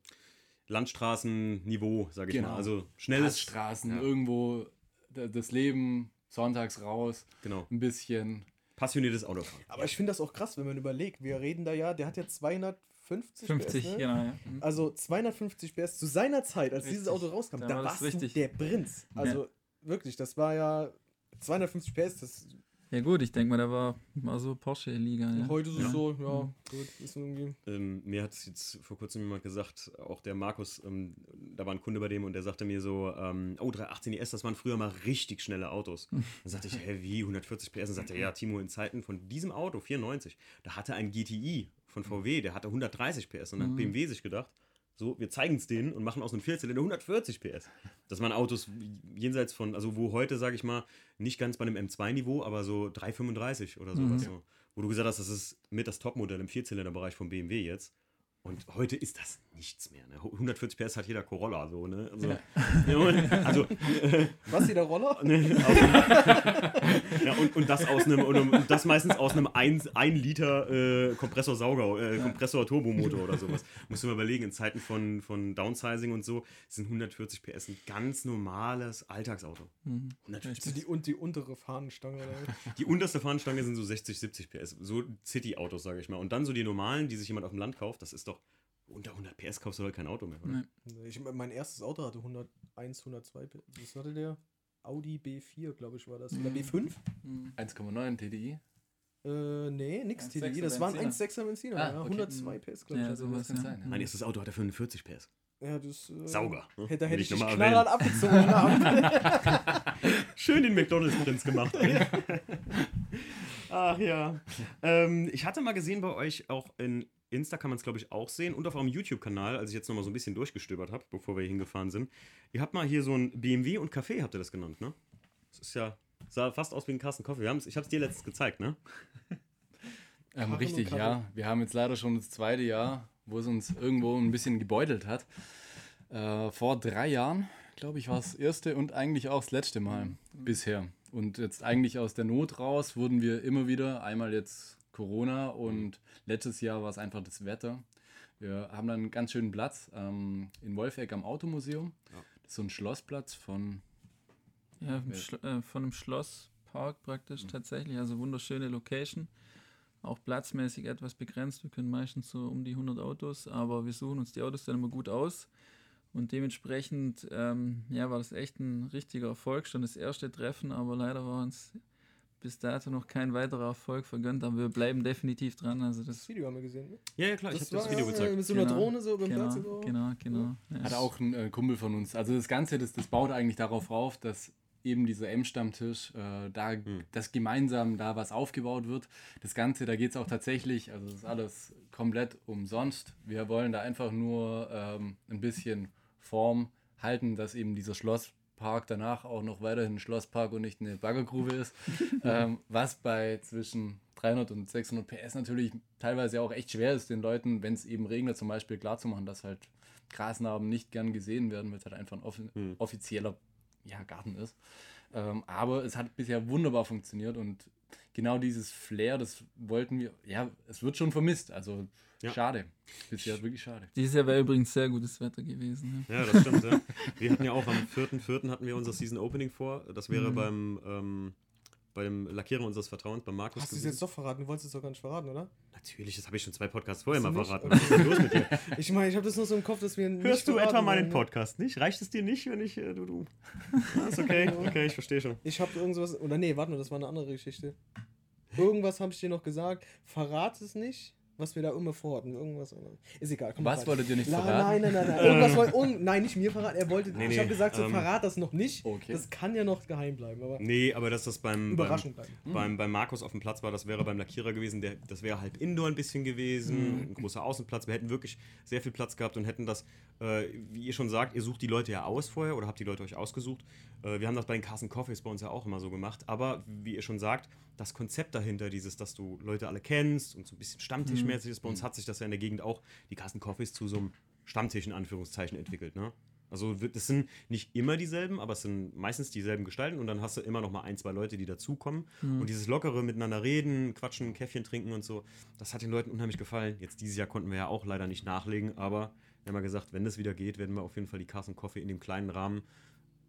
Landstraßenniveau, sage ich Genau. mal. Also schnelles. Straßen, Ja. irgendwo da- das Leben, sonntags raus, Genau. ein bisschen. Passioniertes Autofahren. Aber ich finde das auch krass, wenn man überlegt. Wir reden da ja, der hat ja 250 50, PS, ne? genau, ja. Mhm. Also 250 PS zu seiner Zeit, als Richtig. dieses Auto rauskam, Da da, war das warst richtig. du der Prinz. Also wirklich, das war ja 250 PS. Das, Ja gut, ich denke mal, da war, war so Porsche-Liga. Ja. Heute ist es Ja. so, ja, gut, ist irgendwie. Ähm, mir hat jetzt vor kurzem jemand gesagt, auch der Markus, ähm, da war ein Kunde bei dem und der sagte mir so, ähm, oh, 318 ES, das waren früher mal richtig schnelle Autos. Dann sagte ich, hä, wie, 140 PS? Dann sagte er, ja, Timo, in Zeiten von diesem Auto, 94, da hatte ein GTI von VW, der hatte 130 PS. Und dann hat BMW sich gedacht, so, wir zeigen es denen und machen aus einem Vierzylinder 140 PS. Das waren Autos jenseits von, also wo heute, sage ich mal, nicht ganz bei einem M2-Niveau, aber so 335 oder sowas. So. Wo du gesagt hast, das ist mit das Topmodell im Vierzylinderbereich von BMW jetzt. Und heute ist das nichts mehr. Ne? 140 PS hat jeder Corolla so, ne? Also, ja. und, also Was, hier der Roller? Ne, aus, ja, und, und das aus einem, und, und das meistens aus einem 1 Liter äh, Kompressor-Sauger, äh, Kompressor-Turbomotor oder sowas. Musst du mal überlegen, in Zeiten von, von Downsizing und so sind 140 PS ein ganz normales Alltagsauto. Mhm. 140 die, und die untere Fahnenstange. oder? die unterste Fahnenstange sind so 60, 70 PS. So City-Autos, sage ich mal. Und dann so die normalen, die sich jemand auf dem Land kauft, das ist doch unter 100 PS kaufst du heute kein Auto mehr, oder? Nee. Ich, mein erstes Auto hatte 101, 102 PS. Was hatte der? Audi B4, glaube ich, war das. Oder Mhm. B5? Mhm. 1,9 TDI. Äh, nee, nix 1,6er TDI. Das war ein Benziner. 1,6er Benziner. Ah, ja, okay. 102 PS, glaube ich. Ja, sowas, das. kann sein, ja. Mein erstes Auto hatte 45 PS. Ja, das. Äh, Sauger. Hätte, hätte ich dich knallhart abgezogen. Schön den McDonalds-Prinz gemacht. Ey. Ach ja. Ähm, ich hatte mal gesehen bei euch auch in Insta kann man es glaube ich auch sehen und auf eurem YouTube-Kanal, als ich jetzt nochmal so ein bisschen durchgestöbert habe, bevor wir hier hingefahren sind. Ihr habt mal hier so ein BMW und Café, habt ihr das genannt, ne? Das ist ja, sah fast aus wie ein. Wir haben's, ich habe es dir letztens gezeigt, ne? Ähm, richtig, ja. Wir haben jetzt leider schon das zweite Jahr, wo es uns irgendwo ein bisschen gebeutelt hat. Äh, vor drei Jahren, glaube ich, war es das erste und eigentlich auch das letzte Mal bisher. Und jetzt eigentlich aus der Not raus wurden wir immer wieder, einmal jetzt Corona und letztes Jahr war es einfach das Wetter. Wir haben dann einen ganz schönen Platz ähm, in Wolfegg am Automuseum. Ja. Das ist so ein Schlossplatz von Ja. Schlo äh, von einem Schlosspark praktisch tatsächlich. Also wunderschöne Location. Auch platzmäßig etwas begrenzt. Wir können meistens so um die 100 Autos, aber wir suchen uns die Autos dann immer gut aus. Und dementsprechend ähm, ja, war das echt ein richtiger Erfolg. Schon das erste Treffen, aber leider waren es bis dato noch kein weiterer Erfolg vergönnt, aber wir bleiben definitiv dran. Also das Das Video haben wir gesehen, ne? Ja, ja, klar, ich habe das Video äh, gezeigt. Mit so einer Genau, Drohne so beim genau, Platz. So. genau, genau. Ja. Hat auch ein äh, Kumpel von uns. Also das Ganze, das, das baut eigentlich darauf auf, dass eben dieser M-Stammtisch, äh, da, Hm. dass gemeinsam da was aufgebaut wird. Das Ganze, da geht es auch tatsächlich, also das ist alles komplett umsonst. Wir wollen da einfach nur ähm, ein bisschen Form halten, dass eben dieser Schlosspark danach auch noch weiterhin ein Schlosspark und nicht eine Baggergrube ist. ähm, was bei zwischen 300 und 600 PS natürlich teilweise auch echt schwer ist, den Leuten, wenn es eben regnet, zum Beispiel klarzumachen, dass halt Grasnarben nicht gern gesehen werden, weil es halt einfach ein offi Hm. offizieller ja, Garten ist. Ähm, aber es hat bisher wunderbar funktioniert und genau dieses Flair, das wollten wir, ja, es wird schon vermisst. Also Ja. schade. Bisher wirklich schade. Dieses Jahr wäre übrigens sehr gutes Wetter gewesen. Ja, das stimmt. ja. Wir hatten ja auch am 4.4. hatten wir unser Season Opening vor. Das wäre Mhm. beim, ähm, beim Lackierer unseres Vertrauens, beim Markus. Hast du es jetzt doch verraten? Du wolltest es doch gar nicht verraten, oder? Natürlich, das habe ich schon zwei Podcasts vorher mal verraten. Was ist denn los mit dir? Ich meine, ich habe das nur so im Kopf, dass wir nicht Hörst du etwa meinen ne? Podcast nicht? Reicht es dir nicht, wenn ich. Äh, du, du. Ja, ist okay, okay, ich verstehe schon. Ich habe irgendwas. Oder nee, warte mal, das war eine andere Geschichte. Irgendwas habe ich dir noch gesagt. Verrat es nicht, was wir da immer vorhatten. Irgendwas. Ist egal. Komm Was wolltet ihr nicht La- verraten? Nein, nein, nein, nein. Irgendwas wollte. Un, nein, nicht mir verraten. Er wollte. Nee, ich nee, habe gesagt, so ähm, verrat das noch nicht. Okay. Das kann ja noch geheim bleiben. Aber Nee, aber dass das beim. Überraschung beim, bleiben. beim, beim Markus auf dem Platz war, das wäre beim Lackierer gewesen. Der, das wäre halb Indoor ein bisschen gewesen. Ein großer Außenplatz. Wir hätten wirklich sehr viel Platz gehabt und hätten das, äh, wie ihr schon sagt, ihr sucht die Leute ja aus vorher oder habt die Leute euch ausgesucht. Äh, wir haben das bei den Carson Coffees bei uns ja auch immer so gemacht. Aber wie ihr schon sagt, das Konzept dahinter, dieses, dass du Leute alle kennst und so ein bisschen Stammtischmäßig ist, bei uns hat sich das ja in der Gegend auch, die Carson Coffees, zu so einem Stammtisch in Anführungszeichen entwickelt. Ne? Also das sind nicht immer dieselben, aber es sind meistens dieselben Gestalten und dann hast du immer noch mal ein, zwei Leute, die dazukommen. Und dieses lockere miteinander reden, quatschen, Käffchen trinken und so, das hat den Leuten unheimlich gefallen. Jetzt dieses Jahr konnten wir ja auch leider nicht nachlegen, aber wir haben ja gesagt, wenn das wieder geht, werden wir auf jeden Fall die Carson Coffee in dem kleinen Rahmen.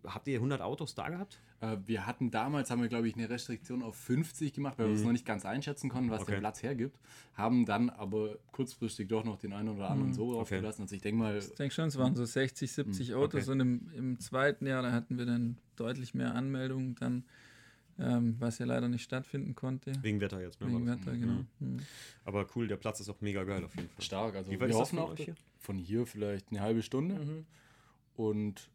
Habt ihr 100 Autos da gehabt? Äh, wir hatten damals, haben wir glaube ich eine Restriktion auf 50 gemacht, weil wir es noch nicht ganz einschätzen konnten, was Mhm. Okay. der Platz hergibt. Haben dann aber kurzfristig doch noch den einen oder anderen Mhm. so Okay. aufgelassen. Also ich denke mal, Ich denke schon, es waren so 60, 70 Hm, Autos okay. und im, im zweiten Jahr, da hatten wir dann deutlich mehr Anmeldungen, dann, ähm, was ja leider nicht stattfinden konnte. Wegen Wetter jetzt. Ne? Wegen. Wetter, genau. Mhm. Aber cool, der Platz ist auch mega geil auf jeden Fall. stark. Also Wie weit wir ist das hoffen von auch euch hier? von hier vielleicht eine halbe Stunde. Mhm. Und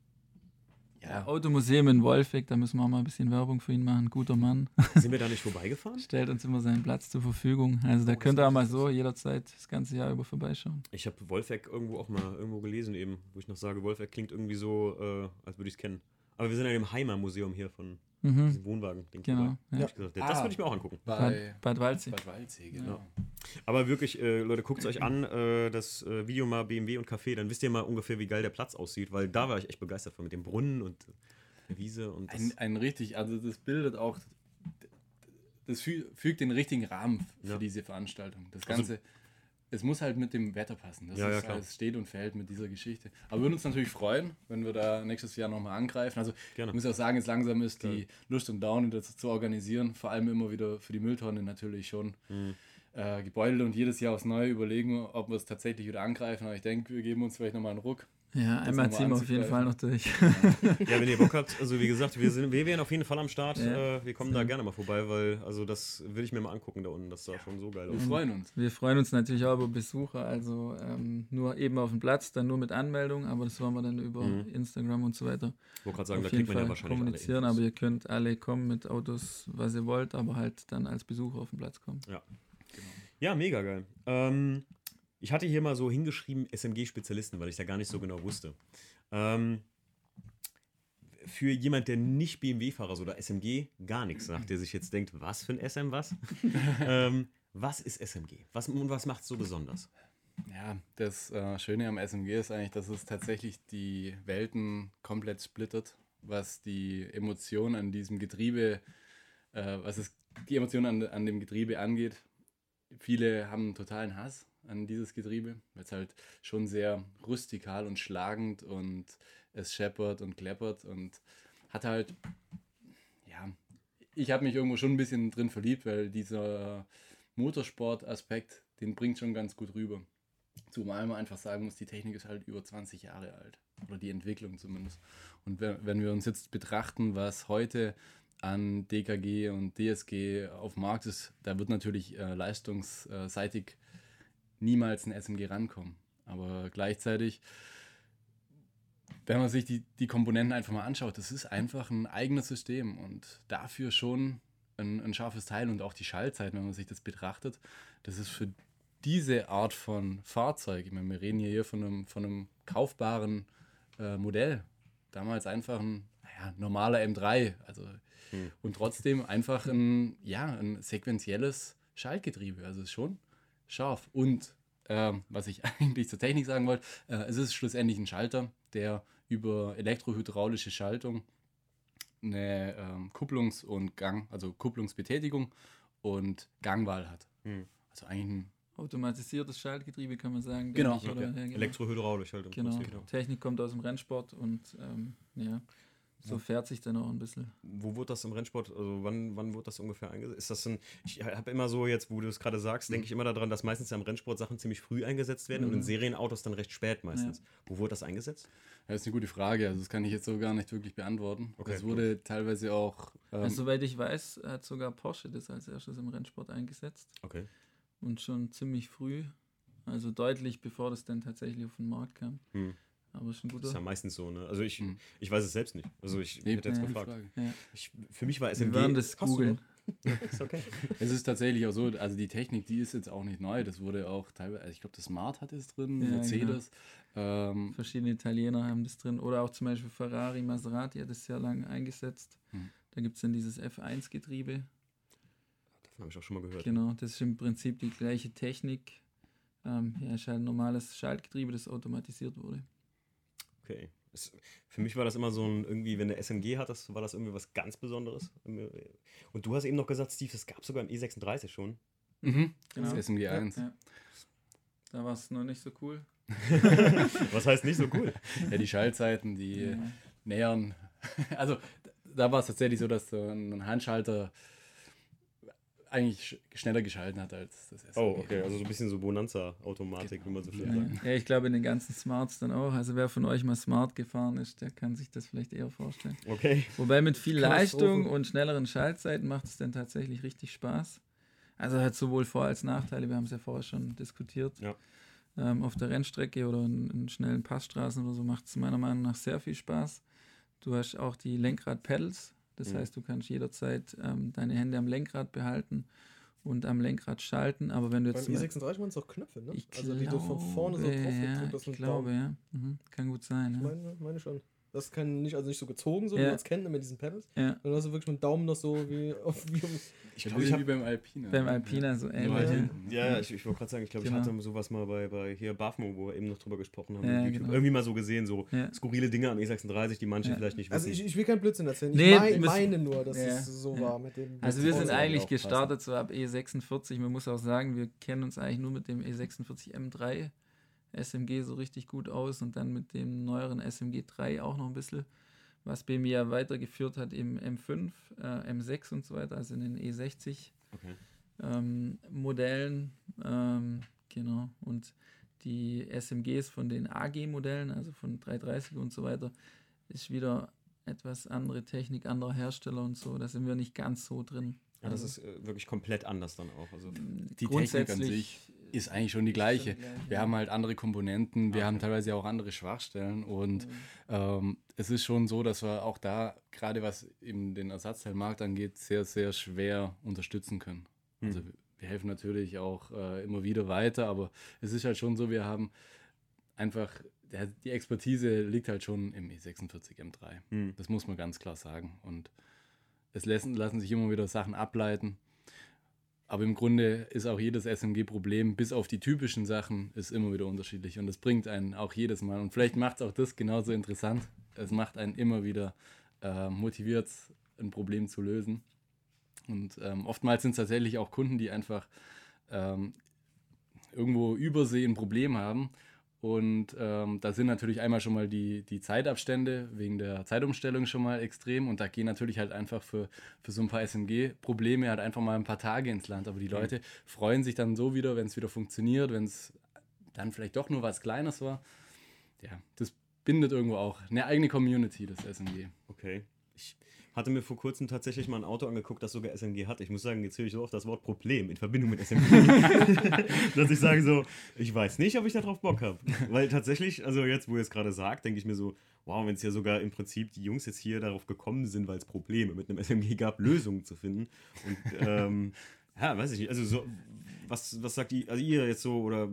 Ja, Automuseum in Wolfegg, da müssen wir auch mal ein bisschen Werbung für ihn machen. Guter Mann. Sind wir da nicht vorbeigefahren? Stellt uns immer seinen Platz zur Verfügung. Also da Oh, könnt ihr auch mal so jederzeit das ganze Jahr über vorbeischauen. Ich habe Wolfeck irgendwo auch mal irgendwo gelesen eben, wo ich noch sage, Wolfeck klingt irgendwie so, äh, als würde ich es kennen. Aber wir sind ja im Heimer-Museum hier von Mhm. diesem Wohnwagen. Den Genau. Ja. Ich gesagt, das Ah. würde ich mir auch angucken. bei Bad, Waldsee. Bad Waldsee, genau. Aber wirklich, äh, Leute, guckt es euch an, äh, das äh, Video mal BMW und Café, dann wisst ihr mal ungefähr, wie geil der Platz aussieht, weil da war ich echt begeistert von mit dem Brunnen und der Wiese und das, Ein, ein richtig, also das bildet auch, das fü fügt den richtigen Rahmen für Ja. diese Veranstaltung. Das Also- Ganze, es muss halt mit dem Wetter passen. Das Ja, ja, es steht und fällt mit dieser Geschichte. Aber wir würden uns natürlich freuen, wenn wir da nächstes Jahr nochmal angreifen. Also Gerne. ich muss auch sagen, jetzt langsam ist die Lust und Laune, das zu organisieren. Vor allem immer wieder für die Mülltonne natürlich schon Mhm. äh, gebeutelt und jedes Jahr aufs Neue überlegen, ob wir es tatsächlich wieder angreifen. Aber ich denke, wir geben uns vielleicht nochmal einen Ruck. Ja, Das einmal ziehen wir auf jeden. Fall noch durch. Ja, wenn ihr Bock habt, also wie gesagt, wir, sind, wir wären auf jeden Fall am Start. Ja. Äh, wir kommen da gerne mal vorbei, weil also das will ich mir mal angucken da unten. Das sah schon so geil Wir aus. freuen uns. Wir freuen uns natürlich auch über Besucher, also ähm, nur eben auf dem Platz, dann nur mit Anmeldung, aber das wollen wir dann über Mhm. Instagram und so weiter Ich wollte gerade sagen, da auf jeden kriegt man ja Fall wahrscheinlich kommunizieren, alle aber ihr könnt alle kommen mit Autos, was ihr wollt, aber halt dann als Besucher auf den Platz kommen. Ja, mega geil. Ähm, ich hatte hier mal so hingeschrieben SMG-Spezialisten, weil ich da gar nicht so genau wusste. Ähm, für jemand, der nicht BMW-Fahrer ist oder SMG gar nichts sagt, der sich jetzt denkt, was für ein SM was? ähm, was ist SMG? Was, und was macht es so besonders? Ja, das äh, Schöne am SMG ist eigentlich, dass es tatsächlich die Welten komplett splittert, was die Emotionen an diesem Getriebe, äh, was es die Emotionen an, an dem Getriebe angeht. Viele haben einen totalen Hass an dieses Getriebe, weil es halt schon sehr rustikal und schlagend und es scheppert und kleppert und hat halt, ja, ich habe mich irgendwo schon ein bisschen drin verliebt, weil dieser Motorsport-Aspekt, den bringt schon ganz gut rüber. Zumal man einfach sagen muss, die Technik ist halt über 20 Jahre alt. Oder die Entwicklung zumindest. Und wenn, wir uns jetzt betrachten, was heute an DKG und DSG auf Markt ist, da wird natürlich äh, leistungsseitig niemals ein SMG rankommen. Aber gleichzeitig, wenn man sich die, die Komponenten einfach mal anschaut, das ist einfach ein eigenes System und dafür schon ein, ein scharfes Teil und auch die Schaltzeit, wenn man sich das betrachtet, das ist für diese Art von Fahrzeug, ich meine, wir reden hier von einem, von einem kaufbaren äh, Modell, damals einfach ein ja, normaler M3, also hm. und trotzdem einfach ein, ja, ein sequenzielles Schaltgetriebe, also ist schon scharf und ähm, was ich eigentlich zur Technik sagen wollte, äh, es ist schlussendlich ein Schalter, der über elektrohydraulische Schaltung eine ähm, Kupplungs- und Gang, also Kupplungsbetätigung und Gangwahl hat. Hm. Also eigentlich ein automatisiertes Schaltgetriebe, kann man sagen. Genau. Ich, okay. ja, genau. Elektrohydraulisch halt. Genau. genau. Technik kommt aus dem Rennsport und ähm, ja, so fährt sich dann auch ein bisschen. Wo wurde das im Rennsport, also wann, wann wurde das ungefähr eingesetzt? Ist das ein, ich habe immer so jetzt, wo du es gerade sagst, mhm. denke ich immer daran, dass meistens ja im Rennsport Sachen ziemlich früh eingesetzt werden mhm. und in mhm. Serienautos dann recht spät meistens. Ja. Wo wurde das eingesetzt? Ja, das ist eine gute Frage. Also das kann ich jetzt so gar nicht wirklich beantworten. Okay, das wurde gut. teilweise auch. Ähm, also, soweit ich weiß, hat sogar Porsche das als erstes im Rennsport eingesetzt. Okay. Und schon ziemlich früh. Also deutlich bevor das dann tatsächlich auf den Markt kam. Hm. Aber schon guter. Das ist ja meistens so, ne? Also ich, hm. ich weiß es selbst nicht. Also ich nee, hätte jetzt ja, gefragt. Ja. Ich, für mich war SMG... Wir werden das googeln. ist okay. es ist tatsächlich auch so, also die Technik, die ist jetzt auch nicht neu. Das wurde auch teilweise, also ich glaube, das Smart hat es drin, ja, Mercedes. Genau. Ähm, Verschiedene Italiener haben das drin. Oder auch zum Beispiel Ferrari, Maserati hat es sehr lange eingesetzt. Hm. Da gibt es dann dieses F1-Getriebe. Davon habe ich auch schon mal gehört. Genau, das ist im Prinzip die gleiche Technik. Ähm, ja, ist halt ein normales Schaltgetriebe, das automatisiert wurde. Okay. Es, für mich war das immer so ein, irgendwie, wenn der SMG hat, das war das irgendwie was ganz Besonderes. Und du hast eben noch gesagt, Steve, das gab es sogar im E36 schon. Mhm, genau. Das SMG 1. Ja, ja. Da war es noch nicht so cool. was heißt nicht so cool? Ja, die Schaltzeiten, die ja. nähern. Also, da war es tatsächlich so, dass ein Handschalter eigentlich schneller geschalten hat als das SUV. Oh, okay, also so ein bisschen so Bonanza-Automatik, genau. wie man so schön ja. sagt. Ja, ich glaube in den ganzen Smarts dann auch. Also wer von euch mal Smart gefahren ist, der kann sich das vielleicht eher vorstellen. Okay. Wobei mit viel Leistung und schnelleren Schaltzeiten macht es dann tatsächlich richtig Spaß. Also hat sowohl Vor- als Nachteile, wir haben es ja vorher schon diskutiert. Ja. Ähm, auf der Rennstrecke oder in, in schnellen Passstraßen oder so macht es meiner Meinung nach sehr viel Spaß. Du hast auch die Lenkrad-Pedals, das mhm. heißt, du kannst jederzeit ähm, deine Hände am Lenkrad behalten und am Lenkrad schalten. Aber wenn du jetzt. Beim E36 waren es auch Knöpfe, ne? Ich also die du von vorne so drauf ja, gedrückt Ich glaube, ja. Mhm. Kann gut sein. Ich meine, meine schon. Das kein, nicht, also nicht so gezogen, so ja. wie man es kennt mit diesen Pedals. Ja. Dann hast du wirklich mit dem Daumen noch so wie auf wie Ich glaube, ich habe beim Alpina. Beim Alpina so ähnlich. Ja, ja, ich, ich wollte gerade sagen, ich glaube, genau. ich hatte sowas mal bei, bei hier Bafmo, wo wir eben noch drüber gesprochen haben. Ja, genau. Irgendwie mal so gesehen, so skurrile Dinge am E36, die manche vielleicht nicht also wissen. Also ich, ich will kein Blödsinn erzählen. Ich nee, mein, meine nur, dass es so war mit dem. Also wir sind eigentlich gestartet so ab E46. Man muss auch sagen, wir kennen uns eigentlich nur mit dem E46 M3 SMG so richtig gut aus und dann mit dem neueren SMG 3 auch noch ein bisschen was BMW ja weitergeführt hat im M5, äh, M6 und so weiter, also in den E60 okay. ähm, Modellen. Ähm, genau. Und die SMGs von den AG-Modellen, also von 330 und so weiter, ist wieder etwas andere Technik, anderer Hersteller und so. Da sind wir nicht ganz so drin. Ja, das also, ist äh, wirklich komplett anders dann auch. Also die Technik an sich ist eigentlich schon die gleiche. Wir haben halt andere Komponenten, wir okay. haben teilweise auch andere Schwachstellen und mhm. ähm, es ist schon so, dass wir auch da, gerade was eben den Ersatzteilmarkt angeht, sehr, sehr schwer unterstützen können. Mhm. Also wir helfen natürlich auch äh, immer wieder weiter, aber es ist halt schon so, wir haben einfach, der, die Expertise liegt halt schon im E46 M3. Mhm. Das muss man ganz klar sagen. Und es lassen, lassen sich immer wieder Sachen ableiten. Aber im Grunde ist auch jedes SMG-Problem, bis auf die typischen Sachen, ist immer wieder unterschiedlich. Und das bringt einen auch jedes Mal. Und vielleicht macht es auch das genauso interessant. Es macht einen immer wieder äh, motiviert, ein Problem zu lösen. Und ähm, oftmals sind es tatsächlich auch Kunden, die einfach ähm, irgendwo übersee ein Problem haben und ähm, da sind natürlich einmal schon mal die, die Zeitabstände wegen der Zeitumstellung schon mal extrem. Und da gehen natürlich halt einfach für, für so ein paar SMG-Probleme halt einfach mal ein paar Tage ins Land. Aber die mhm. Leute freuen sich dann so wieder, wenn es wieder funktioniert, wenn es dann vielleicht doch nur was Kleines war. Ja, das bindet irgendwo auch eine eigene Community, das SMG. Okay. Ich hatte mir vor kurzem tatsächlich mal ein Auto angeguckt, das sogar SMG hat. Ich muss sagen, jetzt höre ich so oft das Wort Problem in Verbindung mit SMG, dass ich sage so, ich weiß nicht, ob ich darauf Bock habe. Weil tatsächlich, also jetzt, wo ihr es gerade sagt, denke ich mir so, wow, wenn es ja sogar im Prinzip die Jungs jetzt hier darauf gekommen sind, weil es Probleme mit einem SMG gab, Lösungen zu finden. Und ähm, ja, weiß ich nicht. Also so, was, was sagt ihr, also ihr jetzt so, oder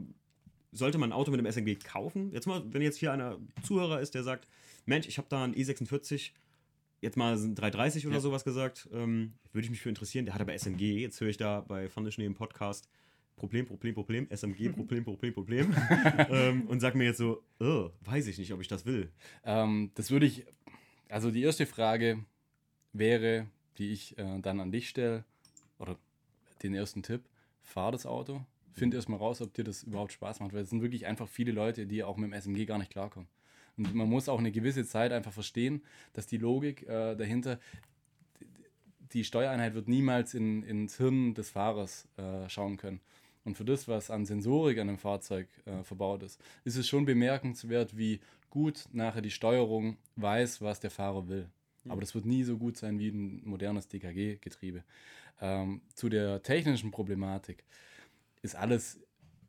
sollte man ein Auto mit einem SMG kaufen? Jetzt mal, wenn jetzt hier einer Zuhörer ist, der sagt, Mensch, ich habe da einen E46, jetzt mal ein 330 oder Ja. sowas gesagt, ähm, würde ich mich für interessieren. Der hat aber SMG. Jetzt höre ich da bei Foundation im Podcast Problem, Problem, Problem, SMG, Problem, Problem, Problem. ähm, und sag mir jetzt so, oh, weiß ich nicht, ob ich das will. Ähm, das würde ich, also die erste Frage wäre, die ich äh, dann an dich stelle, oder den ersten Tipp, fahr das Auto, find erstmal raus, ob dir das überhaupt Spaß macht, weil es sind wirklich einfach viele Leute, die auch mit dem SMG gar nicht klarkommen. Und man muss auch eine gewisse Zeit einfach verstehen, dass die Logik äh, dahinter, die Steuereinheit wird niemals in, ins Hirn des Fahrers äh, schauen können. Und für das, was an Sensorik an einem Fahrzeug äh, verbaut ist, ist es schon bemerkenswert, wie gut nachher die Steuerung weiß, was der Fahrer will. Aber das wird nie so gut sein wie ein modernes DKG-Getriebe. Ähm, zu der technischen Problematik ist alles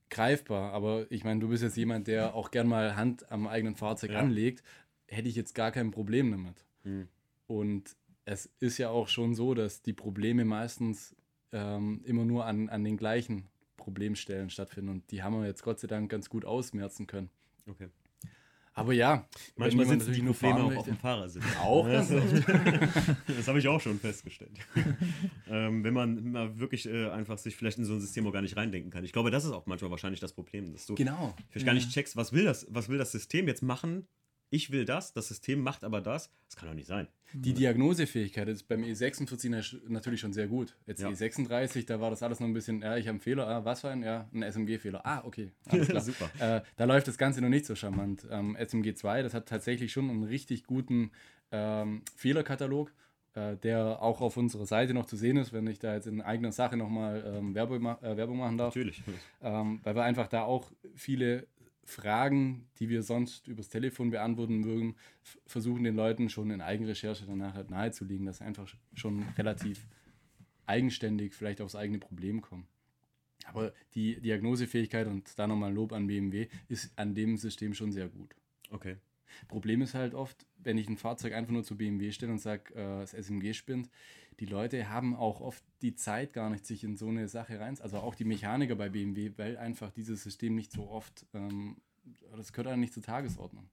greifbar, aber ich meine, du bist jetzt jemand, der auch gern mal Hand am eigenen Fahrzeug Ja. anlegt, hätte ich jetzt gar kein Problem damit. Hm. Und es ist ja auch schon so, dass die Probleme meistens ähm, immer nur an, an den gleichen Problemstellen stattfinden und die haben wir jetzt Gott sei Dank ganz gut ausmerzen können. Okay. Aber ja, Manchmal sitzen die nur Probleme auch auf dem Fahrersitz. Auch Ja, das das habe ich auch schon festgestellt. ähm, wenn man mal wirklich äh, einfach sich vielleicht in so ein System auch gar nicht reindenken kann. Ich glaube, das ist auch manchmal wahrscheinlich das Problem, dass du Genau. vielleicht gar nicht checkst, was will das, was will das System jetzt machen? Ich will das, das System macht aber das. Das kann doch nicht sein. Die Diagnosefähigkeit ist beim E46 na- natürlich schon sehr gut. Jetzt Ja. E36, da war das alles noch ein bisschen, ja, ich habe einen Fehler, ah, was für ein? Ja, ein SMG-Fehler. Ah, okay. Alles klar. Super. Äh, da läuft das Ganze noch nicht so charmant. Ähm, SMG2, das hat tatsächlich schon einen richtig guten ähm, Fehlerkatalog, äh, der auch auf unserer Seite noch zu sehen ist, wenn ich da jetzt in eigener Sache nochmal ähm, Werbung, ma äh, Werbung machen darf. Natürlich. ähm, weil wir einfach da auch viele Fragen, die wir sonst übers Telefon beantworten würden, versuchen den Leuten schon in Eigenrecherche danach halt nahezulegen, dass sie einfach sch- schon relativ eigenständig vielleicht aufs eigene Problem kommen. Aber die Diagnosefähigkeit und da nochmal Lob an BMW ist an dem System schon sehr gut. Okay. Problem ist halt oft, wenn ich ein Fahrzeug einfach nur zu BMW stelle und sage, äh, das SMG spinnt, die Leute haben auch oft die Zeit gar nicht, sich in so eine Sache rein, also auch die Mechaniker bei BMW, weil einfach dieses System nicht so oft, ähm, das gehört eigentlich nicht zur Tagesordnung.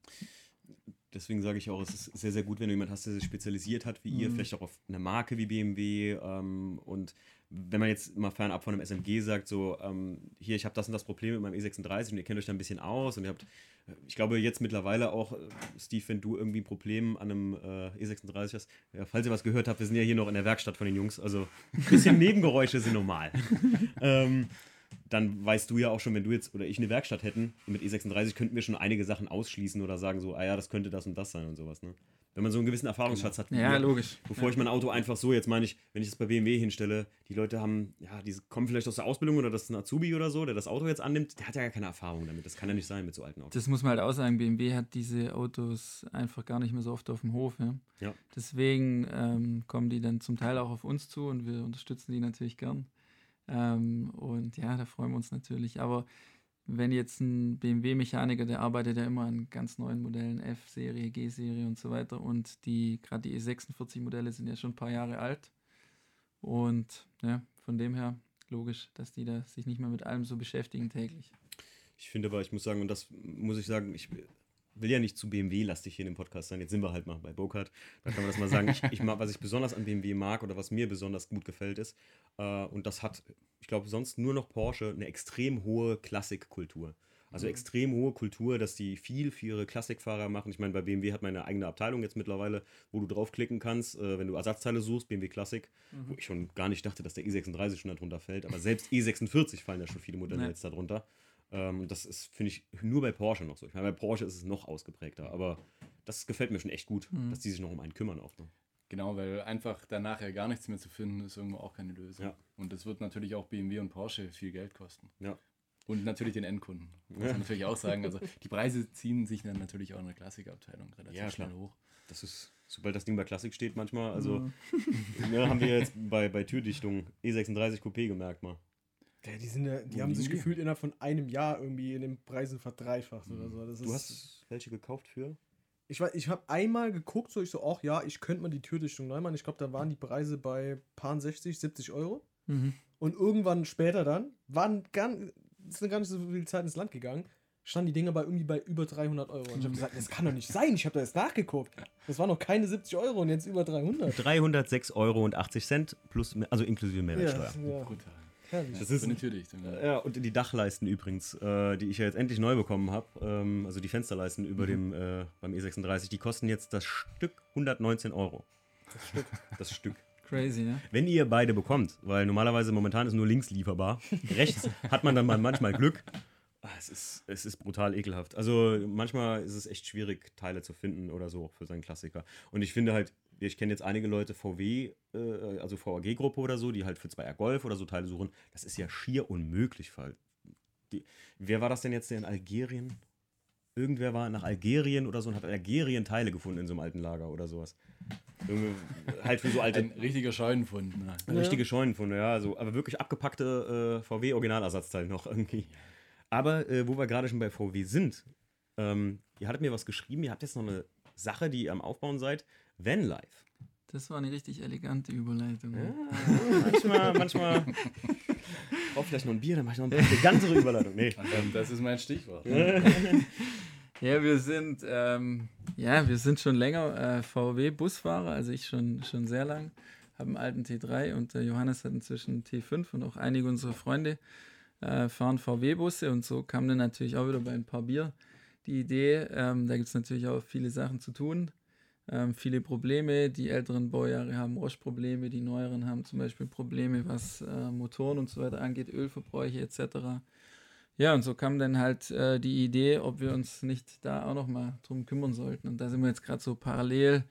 Deswegen sage ich auch, es ist sehr, sehr gut, wenn du jemanden hast, der sich spezialisiert hat, wie ihr, Mhm. vielleicht auch auf eine Marke wie BMW. Ähm, und wenn man jetzt mal fernab von einem SMG sagt, so, ähm, hier, ich habe das und das Problem mit meinem E36 und ihr kennt euch da ein bisschen aus und ihr habt, äh, ich glaube jetzt mittlerweile auch, äh, Steve, wenn du irgendwie ein Problem an einem äh, E36 hast, ja, falls ihr was gehört habt, wir sind ja hier noch in der Werkstatt von den Jungs, also ein bisschen Nebengeräusche sind normal. ähm, dann weißt du ja auch schon, wenn du jetzt oder ich eine Werkstatt hätten, mit E36 könnten wir schon einige Sachen ausschließen oder sagen so, ah ja, das könnte das und das sein und sowas. Ne? Wenn man so einen gewissen Erfahrungsschatz hat. Ja, wir, logisch. Bevor ich mein Auto einfach so, jetzt meine ich, wenn ich es bei BMW hinstelle, die Leute haben, ja, die kommen vielleicht aus der Ausbildung oder das ist ein Azubi oder so, der das Auto jetzt annimmt, der hat ja gar keine Erfahrung damit. Das kann ja nicht sein mit so alten Autos. Das muss man halt auch sagen, BMW hat diese Autos einfach gar nicht mehr so oft auf dem Hof. Ja? Ja. Deswegen ähm, kommen die dann zum Teil auch auf uns zu und wir unterstützen die natürlich gern. Ähm, und ja, da freuen wir uns natürlich. Aber wenn jetzt ein BMW-Mechaniker, der arbeitet ja immer an ganz neuen Modellen, F-Serie, G-Serie und so weiter. Und die, gerade die E46-Modelle sind ja schon ein paar Jahre alt. Und ja, von dem her logisch, dass die da sich nicht mehr mit allem so beschäftigen täglich. Ich finde aber, ich muss sagen, und das muss ich sagen, ich will ja nicht zu BMW-lastig hier in dem Podcast sein. Jetzt sind wir halt mal bei Bokart. Da kann man das mal sagen. Ich, ich mag, was ich besonders an BMW mag oder was mir besonders gut gefällt, ist, äh, und das hat, ich glaube, sonst nur noch Porsche, eine extrem hohe Klassikkultur. Also extrem hohe Kultur, dass die viel für ihre Klassikfahrer machen. Ich meine, bei BMW hat man eine eigene Abteilung jetzt mittlerweile, wo du draufklicken kannst, äh, wenn du Ersatzteile suchst, BMW Classic, wo ich schon gar nicht dachte, dass der E36 schon darunter fällt. Aber selbst E46 fallen ja schon viele Modelle Ja. jetzt darunter. Ähm, das ist, finde ich, nur bei Porsche noch so. Ich meine, bei Porsche ist es noch ausgeprägter, aber das gefällt mir schon echt gut, Mhm. dass die sich noch um einen kümmern auch. Ne? Genau, weil einfach danach ja gar nichts mehr zu finden, ist irgendwo auch keine Lösung. Ja. Und das wird natürlich auch BMW und Porsche viel Geld kosten. Ja. Und natürlich den Endkunden. Muss man natürlich auch sagen. Also die Preise ziehen sich dann natürlich auch in der Klassikabteilung relativ Ja, schnell hoch. Das ist, sobald das Ding bei Klassik steht, manchmal, also ne, haben wir jetzt bei, bei Türdichtung E36 Coupé gemerkt mal. Ja, die sind ja, die Wo haben sich die? gefühlt innerhalb von einem Jahr irgendwie in den Preisen verdreifacht oder so. Das Du ist, hast welche gekauft für? ich weiß, ich habe einmal geguckt, so ich so, ach ja, ich könnte mal die Türdichtung neu machen. Ich glaube, da waren die Preise bei paar 60, 70 Euro. Mhm. Und irgendwann später dann, waren ganz, ist gar nicht so viel Zeit ins Land gegangen, standen die Dinger bei irgendwie bei über 300 Euro. Und ich habe gesagt, das kann doch nicht sein. Ich habe da jetzt nachgeguckt. Das waren noch keine 70 Euro und jetzt über 300. 306,80 Euro plus, also inklusive Ja, Mehrwertsteuer. ja, Brutal. Herrlich. Das ist Türdichtung. Ja. Ja, und die Dachleisten übrigens, äh, die ich ja jetzt endlich neu bekommen habe, ähm, also die Fensterleisten über dem äh, beim E36, die kosten jetzt das Stück 119 Euro. Das Stück. Das Stück. Crazy, ne? Wenn ihr beide bekommt, weil normalerweise momentan ist nur links lieferbar, rechts hat man dann mal manchmal Glück. Ah, Es ist, es ist brutal ekelhaft. Also manchmal ist es echt schwierig, Teile zu finden oder so für seinen Klassiker. Und ich finde halt, ich kenne jetzt einige Leute VW, äh, also VAG-Gruppe oder so, die halt für 2R Golf oder so Teile suchen. Das ist ja schier unmöglich, weil die, wer war das denn jetzt, der in Algerien? Irgendwer war nach Algerien oder so und hat Algerien Teile gefunden in so einem alten Lager oder sowas. Irgendwie, halt für so alte Ein richtiger Scheunenfund. Ne? Ja. Richtige Scheunenfunde, ja. Also, aber wirklich abgepackte äh, VW-Originalersatzteile noch irgendwie. Aber äh, wo wir gerade schon bei VW sind, ähm, ihr hattet mir was geschrieben, ihr habt jetzt noch eine Sache, die ihr am Aufbauen seid. Vanlife. Das war eine richtig elegante Überleitung. Ja, manchmal, manchmal. Brauch vielleicht noch ein Bier, dann mache ich noch eine elegantere Überleitung. Nee. Ähm, das ist mein Stichwort. Ja, wir sind, ähm, ja, wir sind schon länger äh, VW-Busfahrer, also ich schon, schon sehr lang. Habe einen alten T3 und der Johannes hat inzwischen T5 und auch einige unserer Freunde äh, fahren VW-Busse und so kam dann natürlich auch wieder bei ein paar Bier die Idee. Ähm, da gibt es natürlich auch viele Sachen zu tun, ähm, viele Probleme. Die älteren Baujahre haben Roche-Probleme, die neueren haben zum Beispiel Probleme, was äh, Motoren und so weiter angeht, Ölverbräuche etc. Ja, und so kam dann halt äh, die Idee, ob wir uns nicht da auch nochmal drum kümmern sollten. Und da sind wir jetzt gerade so parallel,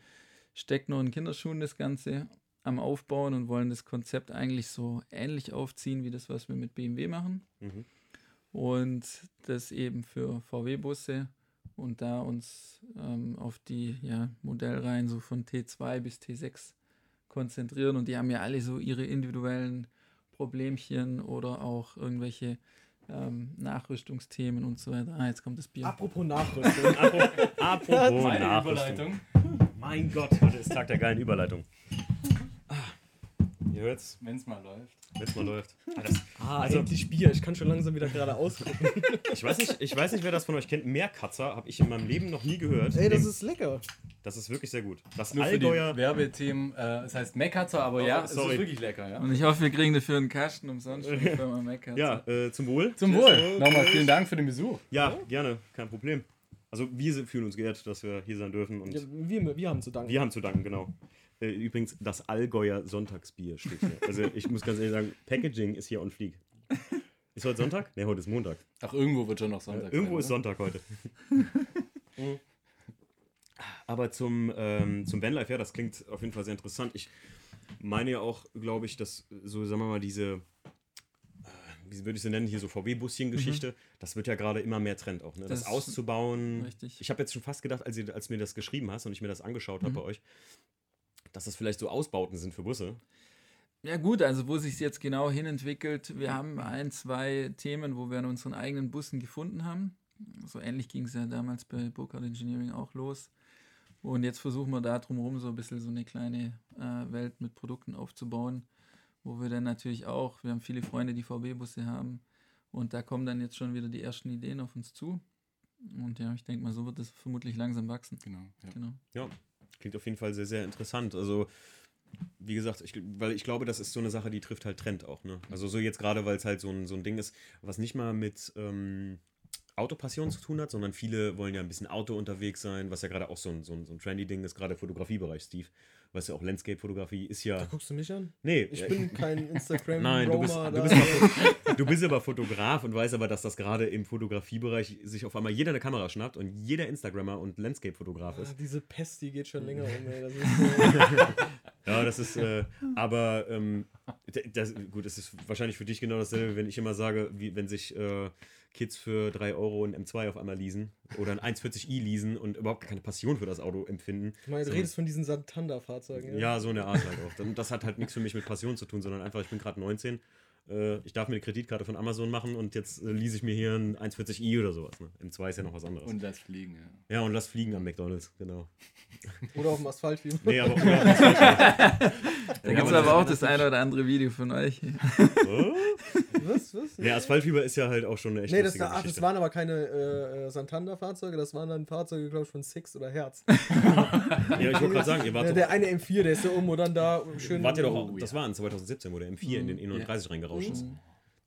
steckt noch in Kinderschuhen das Ganze am Aufbauen und wollen das Konzept eigentlich so ähnlich aufziehen wie das, was wir mit BMW machen. Mhm. Und das eben für VW-Busse und da uns ähm, auf die ja, Modellreihen so von T2 bis T6 konzentrieren. Und die haben ja alle so ihre individuellen Problemchen oder auch irgendwelche ähm, Nachrüstungsthemen und so weiter. Ah, jetzt kommt das Bier. Apropos Nachrüstung. Apropos Meine Nachrüstung. Überleitung. Mein Gott, heute ist Tag der geilen Überleitung. Hört's, Wenn es mal läuft. wenn's mal läuft. Ah, das, ah, Also- endlich Bier. Ich kann schon langsam wieder gerade ausgucken. ich, weiß nicht, ich weiß nicht, wer das von euch kennt. Meerkatzer habe ich in meinem Leben noch nie gehört. Ey, das Dem- ist lecker. das ist wirklich sehr gut. Das Nur für die Allgäuer. Werbethemen. Äh, es heißt Mekatzer, aber Oh, ja, es sorry. ist wirklich lecker. Ja? Und ich hoffe, wir kriegen dafür einen Kasten umsonst von der Firma Meckert. Ja, äh, zum Wohl. Zum Wohl. Wohl. Nochmal vielen Dank für den Besuch. Ja, gerne, kein Problem. Also wir fühlen uns geehrt, dass wir hier sein dürfen und Ja, wir, wir haben zu danken. wir haben zu danken, genau. Äh, übrigens, das Allgäuer Sonntagsbier steht hier. Also ich muss ganz ehrlich sagen, Packaging ist hier on fleek. Ist heute Sonntag? Ne, heute ist Montag. Ach, irgendwo wird schon noch Sonntag. Äh, irgendwo sein, ist Sonntag heute. Mhm. Aber zum, ähm, zum Vanlife, ja, das klingt auf jeden Fall sehr interessant. Ich meine ja auch, glaube ich, dass so, sagen wir mal, diese, äh, wie würde ich sie nennen, hier so VW-Buschen-Geschichte, das wird ja gerade immer mehr Trend auch, ne? Das, Das- auszubauen. Richtig. Ich habe jetzt schon fast gedacht, als, ihr, als du mir das geschrieben hast und ich mir das angeschaut habe Mhm. bei euch, dass das vielleicht so Ausbauten sind für Busse. Ja gut, also wo sich jetzt genau hinentwickelt, wir haben ein, zwei Themen, wo wir an unseren eigenen Bussen gefunden haben. So ähnlich ging es ja damals bei Burkhardt Engineering auch los. Und jetzt versuchen wir da drumherum so ein bisschen so eine kleine äh, Welt mit Produkten aufzubauen, wo wir dann natürlich auch, wir haben viele Freunde, die VW-Busse haben. Und da kommen dann jetzt schon wieder die ersten Ideen auf uns zu. Und ja, ich denke mal, so wird es vermutlich langsam wachsen. Genau. Ja. Genau. Ja, klingt auf jeden Fall sehr, sehr interessant. Also, wie gesagt, ich, weil ich glaube, das ist so eine Sache, die trifft halt Trend auch. Ne? Also, so jetzt gerade, weil es halt so ein, so ein Ding ist, was nicht mal mit ähm, Autopassion zu tun hat, sondern viele wollen ja ein bisschen Auto unterwegs sein, was ja gerade auch so ein, so ein, so ein trendy Ding ist, gerade Fotografiebereich, Steve. Weißt du, auch Landscape-Fotografie ist Da ja. guckst du mich an? Nee, Ich äh, bin kein instagram Nein, du bist, du, da. bist aber, du bist aber Fotograf und weißt aber, dass das gerade im Fotografiebereich sich auf einmal jeder eine Kamera schnappt und jeder Instagrammer und Landscape-Fotograf Ah, ist. diese Pest, die geht schon länger um, ey. Das ist Ja, das ist, äh, aber ähm, das, gut, das ist wahrscheinlich für dich genau dasselbe, wenn ich immer sage, wie wenn sich äh, Kids für 3 Euro ein M2 auf einmal leasen oder ein 140i leasen und überhaupt keine Passion für das Auto empfinden. Ich meine, du So- redest von diesen Santander-Fahrzeugen. Ja, so eine Art halt auch. Das hat halt nichts für mich mit Passion zu tun, sondern einfach, ich bin gerade 19. Äh, ich darf mir eine Kreditkarte von Amazon machen und jetzt äh, lease ich mir hier ein 140i oder sowas. Ne? M2 ist ja noch was anderes. Und das Fliegen, ja. ja, und lass fliegen am McDonalds, genau. Oder auf dem Asphalt. Wie Nee, aber oder, Da gibt es aber auch das eine oder andere Video von euch. oh? was? Was? Nee, Asphaltfieber ist ja halt auch schon eine echt Nee, das, lustige ach, das waren aber keine äh, äh, Santander-Fahrzeuge, das waren dann Fahrzeuge, glaube ich, von Six oder Herz. Ja, ich wollte gerade sagen, ihr wart Der, der eine M4, der ist ja um und dann da schön. wart ihr doch Oh, auch, das ja. war in 2017, wo der M4 in den E39 reingerauscht ist.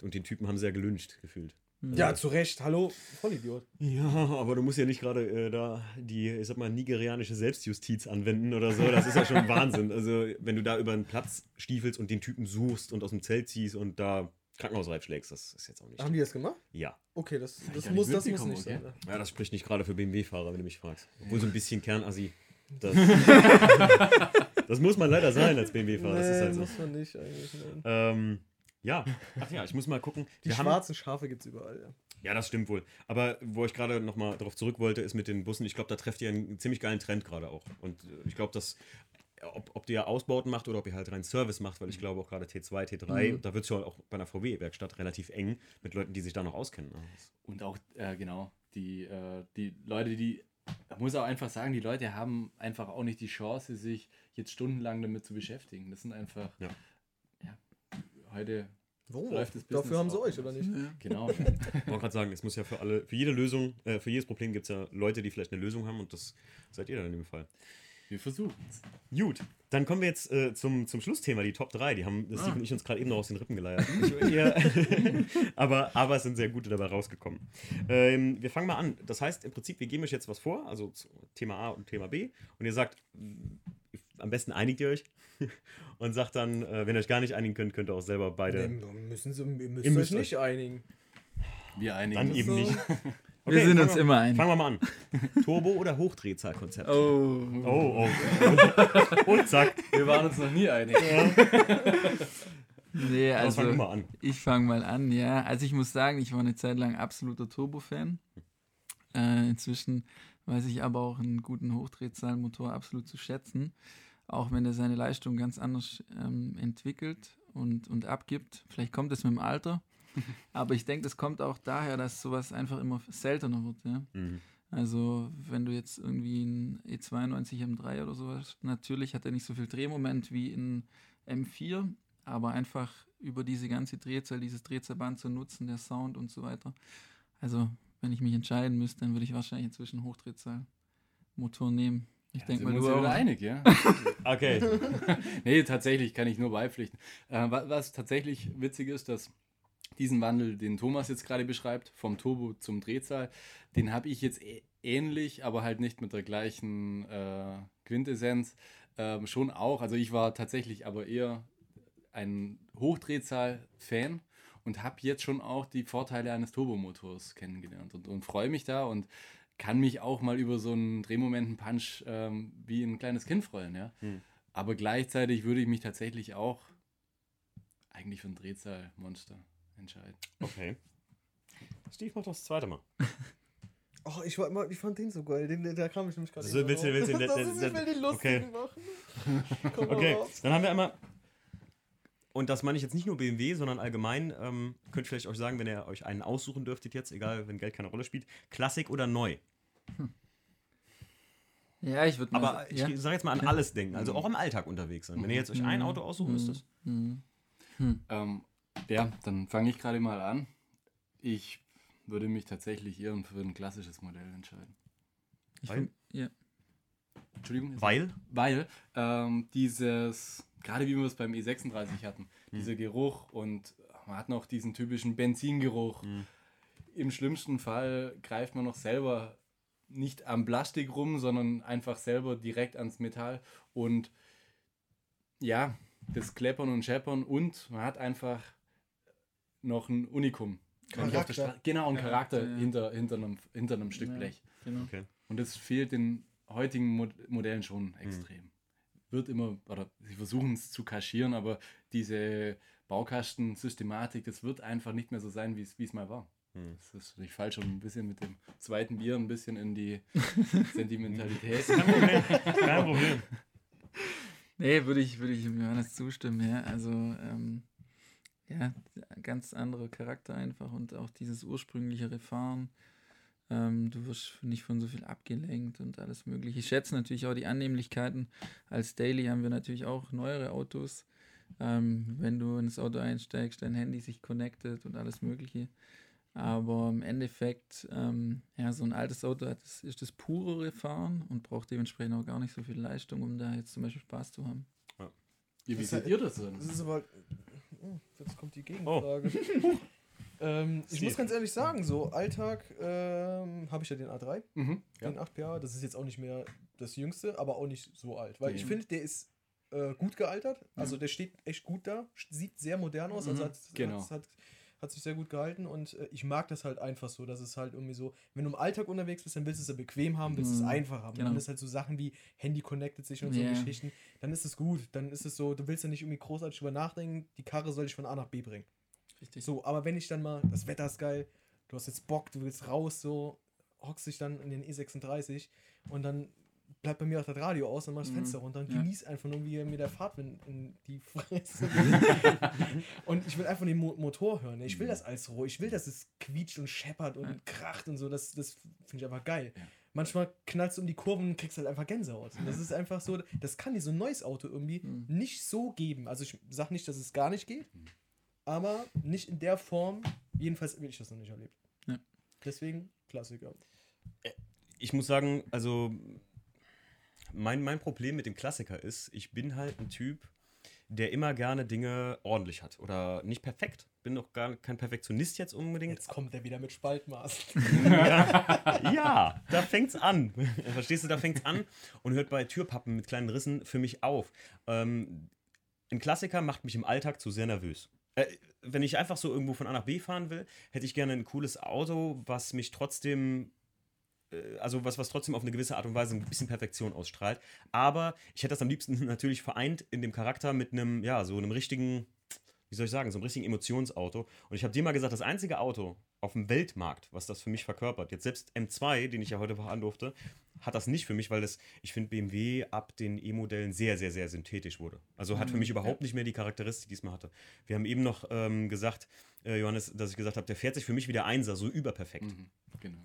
Und den Typen haben sie ja gelünscht, gefühlt. Ja, zu Recht. Hallo, Vollidiot. Ja, aber du musst ja nicht gerade äh, da die, ich sag mal, nigerianische Selbstjustiz anwenden oder so. Das ist ja schon Wahnsinn. Also, wenn du da über einen Platz stiefelst und den Typen suchst und aus dem Zelt ziehst und da Krankenhausreif schlägst, das ist jetzt auch nicht. Haben die das gemacht? Ja. Okay, das, das, gar muss, nicht das muss nicht sein. okay. ne? Ja, das spricht nicht gerade für BMW-Fahrer, wenn du mich fragst. Obwohl so ein bisschen Kernassi. Das, das muss man leider sein als BMW-Fahrer. Das ist Nee, halt so. muss man nicht eigentlich. Nein. Ähm, ja, ach ja, ich muss mal gucken. Die Wir haben, schwarzen Schafe gibt es überall, ja. ja, das stimmt wohl. Aber wo ich gerade nochmal darauf zurück wollte, ist mit den Bussen. Ich glaube, da trefft ihr einen ziemlich geilen Trend gerade auch. Und äh, ich glaube, dass, ob, ob ihr Ausbauten macht oder ob ihr halt rein Service macht, weil ich glaube auch gerade T2, T3, da wird es ja auch bei einer VW-Werkstatt relativ eng mit Leuten, die sich da noch auskennen. ne? Und auch, äh, genau, die, äh, die Leute, die, man muss auch einfach sagen, die Leute haben einfach auch nicht die Chance, sich jetzt stundenlang damit zu beschäftigen. Das sind einfach, Ja. ja, heute, Warum? Läuft das Dafür Business haben sie euch, oder nicht? genau. Ich wollte gerade sagen, es muss ja für alle, für jede Lösung, äh, für jedes Problem gibt es ja Leute, die vielleicht eine Lösung haben und das seid ihr dann in dem Fall. Wir versuchen es. Gut, dann kommen wir jetzt äh, zum, zum Schlussthema, die Top 3. Die haben Steve und ich uns gerade eben noch aus den Rippen geleiert. Aber, aber es sind sehr gute dabei rausgekommen. Ähm, wir fangen mal an. Das heißt, im Prinzip, wir geben euch jetzt was vor, also Thema A und Thema B. Und ihr sagt, am besten einigt ihr euch und sagt dann, äh, wenn ihr euch gar nicht einigen könnt, könnt ihr auch selber beide. Nee, müssen sie, ihr müsst Ihr euch nicht einigen. Wir einigen Dann uns. eben so. nicht. Wir sind uns immer einig. Fangen wir mal an. Turbo- oder Hochdrehzahlkonzept? Oh. Oh, oh. Und zack. Wir waren uns noch nie einig. Nee, Also, also fang du mal an. ich fange mal an, ja. Also ich muss sagen, ich war eine Zeit lang absoluter Turbo-Fan. Äh, inzwischen weiß ich aber auch einen guten Hochdrehzahlmotor absolut zu schätzen. Auch wenn er seine Leistung ganz anders ähm, entwickelt und, und abgibt. Vielleicht kommt es mit dem Alter. aber ich denke, das kommt auch daher, dass sowas einfach immer seltener wird. Ja? Mhm. Also, wenn du jetzt irgendwie ein E E92 M3 oder sowas, natürlich hat er nicht so viel Drehmoment wie ein M4, aber einfach über diese ganze Drehzahl, dieses Drehzahlband zu nutzen, der Sound und so weiter. Also, wenn ich mich entscheiden müsste, dann würde ich wahrscheinlich inzwischen Hochdrehzahlmotor nehmen. Ich Ja, denke mal, wir du wieder einig, ja. Okay. nee, tatsächlich kann ich nur beipflichten. Äh, wa- was tatsächlich witzig ist, dass diesen Wandel, den Thomas jetzt gerade beschreibt, vom Turbo zum Drehzahl, den habe ich jetzt ähnlich, aber halt nicht mit der gleichen äh, Quintessenz. Ähm, schon auch, also ich war tatsächlich aber eher ein Hochdrehzahl-Fan und habe jetzt schon auch die Vorteile eines Turbomotors kennengelernt und, und freue mich da und kann mich auch mal über so einen Drehmomenten-Punch ähm, wie ein kleines Kind freuen, ja. Hm. Aber gleichzeitig würde ich mich tatsächlich auch eigentlich für ein Drehzahlmonster entscheiden. Okay. Steve macht das zweite Mal. Oh, ich, war immer, ich fand den so geil. Den, da kam ich nämlich gerade So, eben willst du- drauf. willst du- das ist, ich will den okay. lustigen machen. Komm mal Okay, raus. dann haben wir einmal. Und das meine ich jetzt nicht nur BMW, sondern allgemein. Ähm, könnt vielleicht euch sagen, wenn ihr euch einen aussuchen dürftet jetzt, egal wenn Geld keine Rolle spielt, Klassik oder neu. Ja, ich würde mal Aber ich ja. sage jetzt mal an alles denken, also auch im Alltag unterwegs sein. Wenn ihr jetzt euch ein Auto aussuchen müsstet. Mhm. Ähm, ja, dann fange ich gerade mal an. Ich würde mich tatsächlich eher für ein klassisches Modell entscheiden. Ich Weil? find- ja. Entschuldigung? Weil? Weil ähm, dieses, gerade wie wir es beim E36 hatten, dieser Geruch und man hat noch diesen typischen Benzingeruch. Mhm. Im schlimmsten Fall greift man noch selber nicht am Plastik rum, sondern einfach selber direkt ans Metall und ja, das Kleppern und Scheppern und man hat einfach noch ein Unikum. Genau, ein Charakter, Charakter ja. hinter, hinter, einem, hinter einem Stück Ja. Blech. Genau. Okay. Und das fehlt den heutigen Mod Modellen schon extrem. wird immer, oder sie versuchen es zu kaschieren, aber diese Baukastensystematik, das wird einfach nicht mehr so sein, wie es mal war. Hm. Das ist nicht falsch, um ein bisschen mit dem zweiten Bier ein bisschen in die Sentimentalität. Kein Problem. Kein Problem. Nee, würde ich, würde ich dem Johannes zustimmen, ja. Also, ähm, ja, ganz anderer Charakter einfach und auch dieses ursprünglichere Fahren. Ähm, du wirst nicht von so viel abgelenkt und alles Mögliche. Ich schätze natürlich auch die Annehmlichkeiten. Als Daily haben wir natürlich auch neuere Autos. Ähm, wenn du ins Auto einsteigst, dein Handy sich connected und alles Mögliche. Aber im Endeffekt, ähm, ja, so ein altes Auto hat, das ist das purere Fahren und braucht dementsprechend auch gar nicht so viel Leistung, um da jetzt zum Beispiel Spaß zu haben. Wie, wie ist- ihr das denn? Das ist aber. Oh, jetzt kommt die Gegenfrage. ähm, ich muss ganz ehrlich sagen, so Alltag ähm, habe ich ja den A3, Mhm, ja. den 8PA. Das ist jetzt auch nicht mehr das jüngste, aber auch nicht so alt. Weil ich Nee. finde, der ist äh, gut gealtert. Also der steht echt gut da. Sieht sehr modern aus. Also Mhm, hat, genau. hat, hat, hat sich sehr gut gehalten und äh, ich mag das halt einfach so, dass es halt irgendwie so, wenn du im Alltag unterwegs bist, dann willst du es ja bequem haben, willst du es Mhm, einfach haben. genau. Dann ist halt so Sachen wie Handy connected sich und so. Geschichten, dann ist es gut. Dann ist es so, du willst ja nicht irgendwie großartig drüber nachdenken, die Karre soll dich von A nach B bringen. Richtig. So, aber wenn ich dann mal, das Wetter ist geil, du hast jetzt Bock, du willst raus, so, hockst dich dann in den E36 und dann bleibt bei mir auch das Radio aus, dann mach das Mhm, Fenster runter und ja. genieß einfach nur, wie mir der Fahrtwind in die Fresse Und ich will einfach den Mo Motor hören. Ich will das als roh. Ich will, dass es quietscht und scheppert und Ja. kracht und so. Das, das finde ich einfach geil. Ja. Manchmal knallst du um die Kurven und kriegst halt einfach Gänsehaut. Und das ist einfach so, das kann dir so ein neues Auto irgendwie Mhm. nicht so geben. Also ich sage nicht, dass es gar nicht geht, Mhm. aber nicht in der Form. Jedenfalls will ich das noch nicht erlebt. Ja. Deswegen Klassiker. Ich muss sagen, also mein, mein Problem mit dem Klassiker ist, ich bin halt ein Typ, der immer gerne Dinge ordentlich hat. Oder nicht perfekt. Bin doch gar kein Perfektionist jetzt unbedingt. Jetzt kommt er wieder mit Spaltmaß. ja, ja, da fängt's an. Verstehst du, da fängt's an und hört bei Türpappen mit kleinen Rissen für mich auf. Ähm, ein Klassiker macht mich im Alltag zu sehr nervös. Äh, wenn ich einfach so irgendwo von A nach B fahren will, hätte ich gerne ein cooles Auto, was mich trotzdem, also was, was trotzdem auf eine gewisse Art und Weise ein bisschen Perfektion ausstrahlt. Aber ich hätte das am liebsten natürlich vereint in dem Charakter mit einem, ja, so einem richtigen, wie soll ich sagen, so einem richtigen Emotionsauto. Und ich habe dir mal gesagt, das einzige Auto auf dem Weltmarkt, was das für mich verkörpert, jetzt selbst M2, den ich ja heute fahren durfte, hat das nicht für mich, weil das, ich finde, BMW ab den E-Modellen sehr, sehr, sehr synthetisch wurde. Also hat für Mhm, mich überhaupt nicht mehr die Charakteristik, die es mal hatte. Wir haben eben noch ähm, gesagt, äh, Johannes, dass ich gesagt habe, der fährt sich für mich wie der Einser, so überperfekt. Mhm, genau.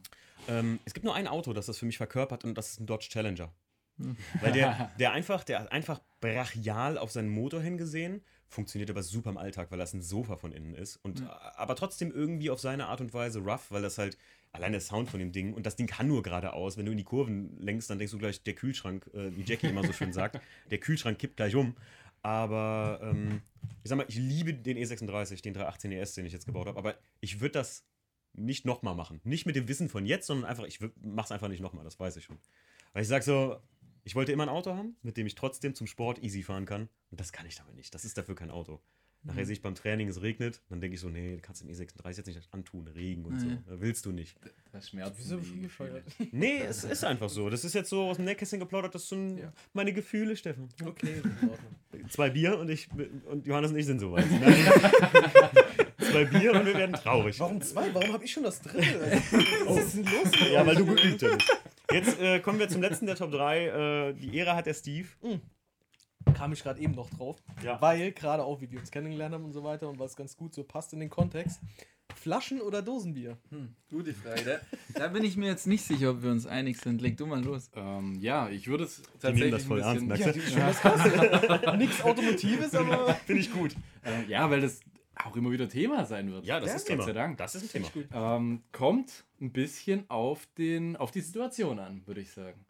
Ähm, es gibt nur ein Auto, das das für mich verkörpert und das ist ein Dodge Challenger. Hm. Weil der, der einfach, der hat einfach brachial auf seinen Motor hingesehen, funktioniert aber super im Alltag, weil das ein Sofa von innen ist. Und aber trotzdem irgendwie auf seine Art und Weise rough, weil das halt allein der Sound von dem Ding und das Ding kann nur geradeaus. Wenn du in die Kurven lenkst, dann denkst du gleich, der Kühlschrank, äh, wie Jackie immer so schön sagt, der Kühlschrank kippt gleich um. Aber ähm, ich sag mal, ich liebe den E36, den 318 ES, den ich jetzt gebaut habe, aber ich würde das nicht nochmal machen. Nicht mit dem Wissen von jetzt, sondern einfach, ich mach's einfach nicht nochmal, das weiß ich schon. Weil ich sag so, ich wollte immer ein Auto haben, mit dem ich trotzdem zum Sport easy fahren kann. Und das kann ich damit nicht. Das ist dafür kein Auto. Nachher sehe ich beim Training, es regnet, dann denke ich so, nee, du kannst den E36 jetzt nicht antun, Regen und so. Nee. Da willst du nicht. Das schmerzt. Wieso schon gefeuert? Nee, es ist einfach so. Das ist jetzt so aus dem Nähkästchen geplaudert, das sind Ja. meine Gefühle, Steffen. Okay. Zwei Bier und ich und Johannes und ich sind soweit. Zwei Bier und wir werden traurig. Warum zwei? Warum habe ich schon das dritte? Was ist denn los? mit Ja, euch? weil du geübt hast. Jetzt äh, kommen wir zum letzten der Top 3. Äh, die Ehre hat der Steve. kam ich gerade eben noch drauf. Ja. Weil gerade auch, wie wir uns kennengelernt haben und so weiter und was ganz gut so passt in den Kontext. Flaschen oder Dosenbier? Hm, gute Frage. Da, bin ich mir jetzt nicht sicher, ob wir uns einig sind. Leg du mal los. Ähm, ja, ich würde es tatsächlich das voll ernst, ein bisschen, du? Ja, krass. Nichts Automotives, aber. Finde ich gut. äh, ja, weil das auch immer wieder Thema sein wird. Ja, das Ja, ist Gott Thema. sei Dank. Das ist ein Thema. Ähm, kommt ein bisschen auf, den, auf die Situation an, würde ich sagen.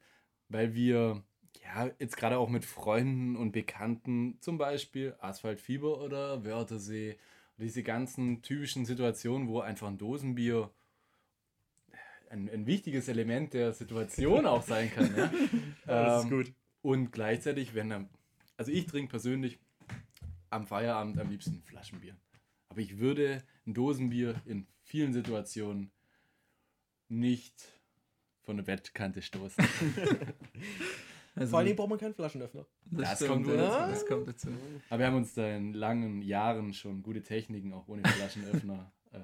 Weil wir ja jetzt gerade auch mit Freunden und Bekannten, zum Beispiel Asphaltfieber oder Wörthersee, diese ganzen typischen Situationen, wo einfach ein Dosenbier ein, ein wichtiges Element der Situation auch sein kann. Ja? Ja, das Ähm, ist gut. Und gleichzeitig, wenn dann, also ich trinke persönlich am Feierabend am liebsten ein Flaschenbier. Aber ich würde ein Dosenbier in vielen Situationen nicht von der Bettkante stoßen. Also, Vor allem braucht man keinen Flaschenöffner. das, Das stimmt, kommt ja, wohl das, dazu. kommt dazu. Aber wir haben uns da in langen Jahren schon gute Techniken, auch ohne Flaschenöffner. ähm,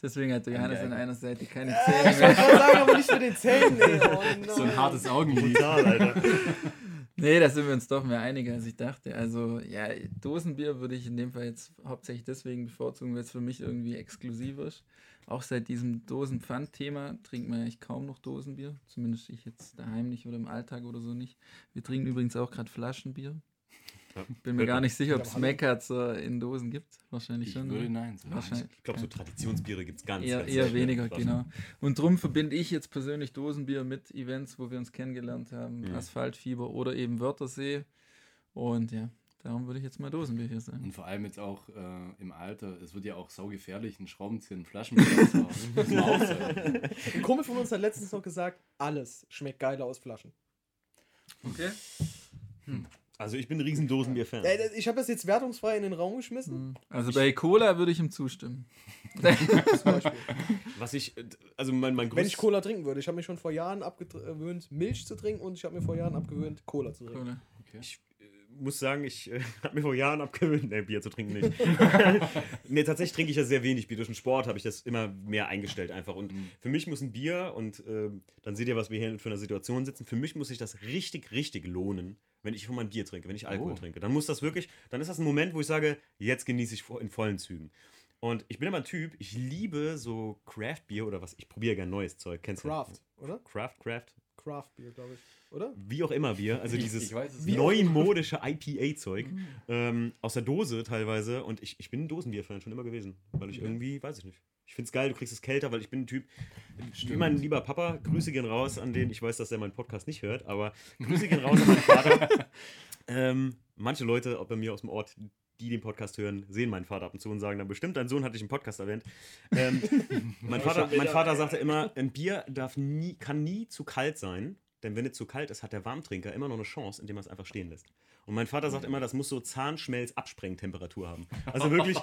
Deswegen hat Johannes an einer Seite keine Ich Zähne wollte mehr. gerade sagen, aber nicht mit den Zähnen. Oh, so ein hartes Augenlid. Total, Alter. Nee, da sind wir uns doch mehr einiger, als ich dachte. Also, ja, Dosenbier würde ich in dem Fall jetzt hauptsächlich deswegen bevorzugen, weil es für mich irgendwie exklusiv ist. Auch seit diesem Dosenpfand-Thema trinkt man eigentlich kaum noch Dosenbier. Zumindest ich jetzt daheim nicht oder im Alltag oder so nicht. Wir trinken übrigens auch gerade Flaschenbier. Ja. Bin mir gar nicht sicher, ob es. Meckers äh, in Dosen gibt. Wahrscheinlich Ich schon. würde nein sagen. Wahrscheinlich. Ich glaube, so Traditionsbiere gibt es ganz, Eher, ganz eher weniger, Flaschen. genau. Und drum verbinde ich jetzt persönlich Dosenbier mit Events, wo wir uns kennengelernt haben. Mhm. Asphaltfieber oder eben Wörthersee. Und ja, darum würde ich jetzt mal Dosenbier hier sagen. Und vor allem jetzt auch äh, im Alter, es wird ja auch saugefährlich, einen Schraubenzieher in Flaschenbier sagen. Ein Kumpel von uns hat letztens noch gesagt, alles schmeckt geiler aus Flaschen. Okay. Also ich bin ein riesen Dosenbier-Fan. Ich habe das jetzt wertungsfrei in den Raum geschmissen. Also bei Cola würde ich ihm zustimmen. Zum Beispiel. Was ich, äh, also mein, mein Wenn ich Cola trinken würde. Ich habe mich schon vor Jahren abgewöhnt, Milch zu trinken und ich habe mir vor Jahren abgewöhnt, Cola zu trinken. Cola. Ich äh, muss sagen, ich äh, habe mir vor Jahren abgewöhnt, nee, Bier zu trinken nicht. nee, tatsächlich trinke ich ja sehr wenig Bier. Durch den Sport habe ich das immer mehr eingestellt einfach. Und Mhm. für mich muss ein Bier, und ähm, dann seht ihr, was wir hier für eine Situation sitzen, für mich muss sich das richtig, richtig lohnen, wenn ich von meinem Bier trinke, wenn ich Alkohol Oh. trinke. Dann muss das wirklich, dann ist das ein Moment, wo ich sage, jetzt genieße ich in vollen Zügen. Und ich bin immer ein Typ, ich liebe so Craft-Bier oder was, ich probiere gerne neues Zeug. Kennst du? Craft, oder? Craft, Craft. Craft Beer, glaube ich. Oder? Wie auch immer Bier. Also dieses neumodische IPA-Zeug. Ähm, aus der Dose teilweise. Und ich, ich bin ein Dosenbier-Fan schon immer gewesen. Weil ich Ja. irgendwie, weiß ich nicht. Ich finde es geil, du kriegst es kälter, weil ich bin ein Typ. Wie Stimmt. mein lieber Papa, Grüße gehen raus an den, ich weiß, dass er meinen Podcast nicht hört, aber Grüße gehen raus an meinen Vater. ähm, manche Leute, auch bei mir aus dem Ort, die den Podcast hören, sehen meinen Vater ab und zu und sagen dann bestimmt, dein Sohn hatte ich im Podcast erwähnt. Ähm, mein, Vater, mein Vater sagte immer, ein Bier darf nie, kann nie zu kalt sein, denn wenn es zu kalt ist, hat der Warmtrinker immer noch eine Chance, indem er es einfach stehen lässt. Und mein Vater sagt immer, das muss so Zahnschmelz-Absprengtemperatur haben. Also wirklich,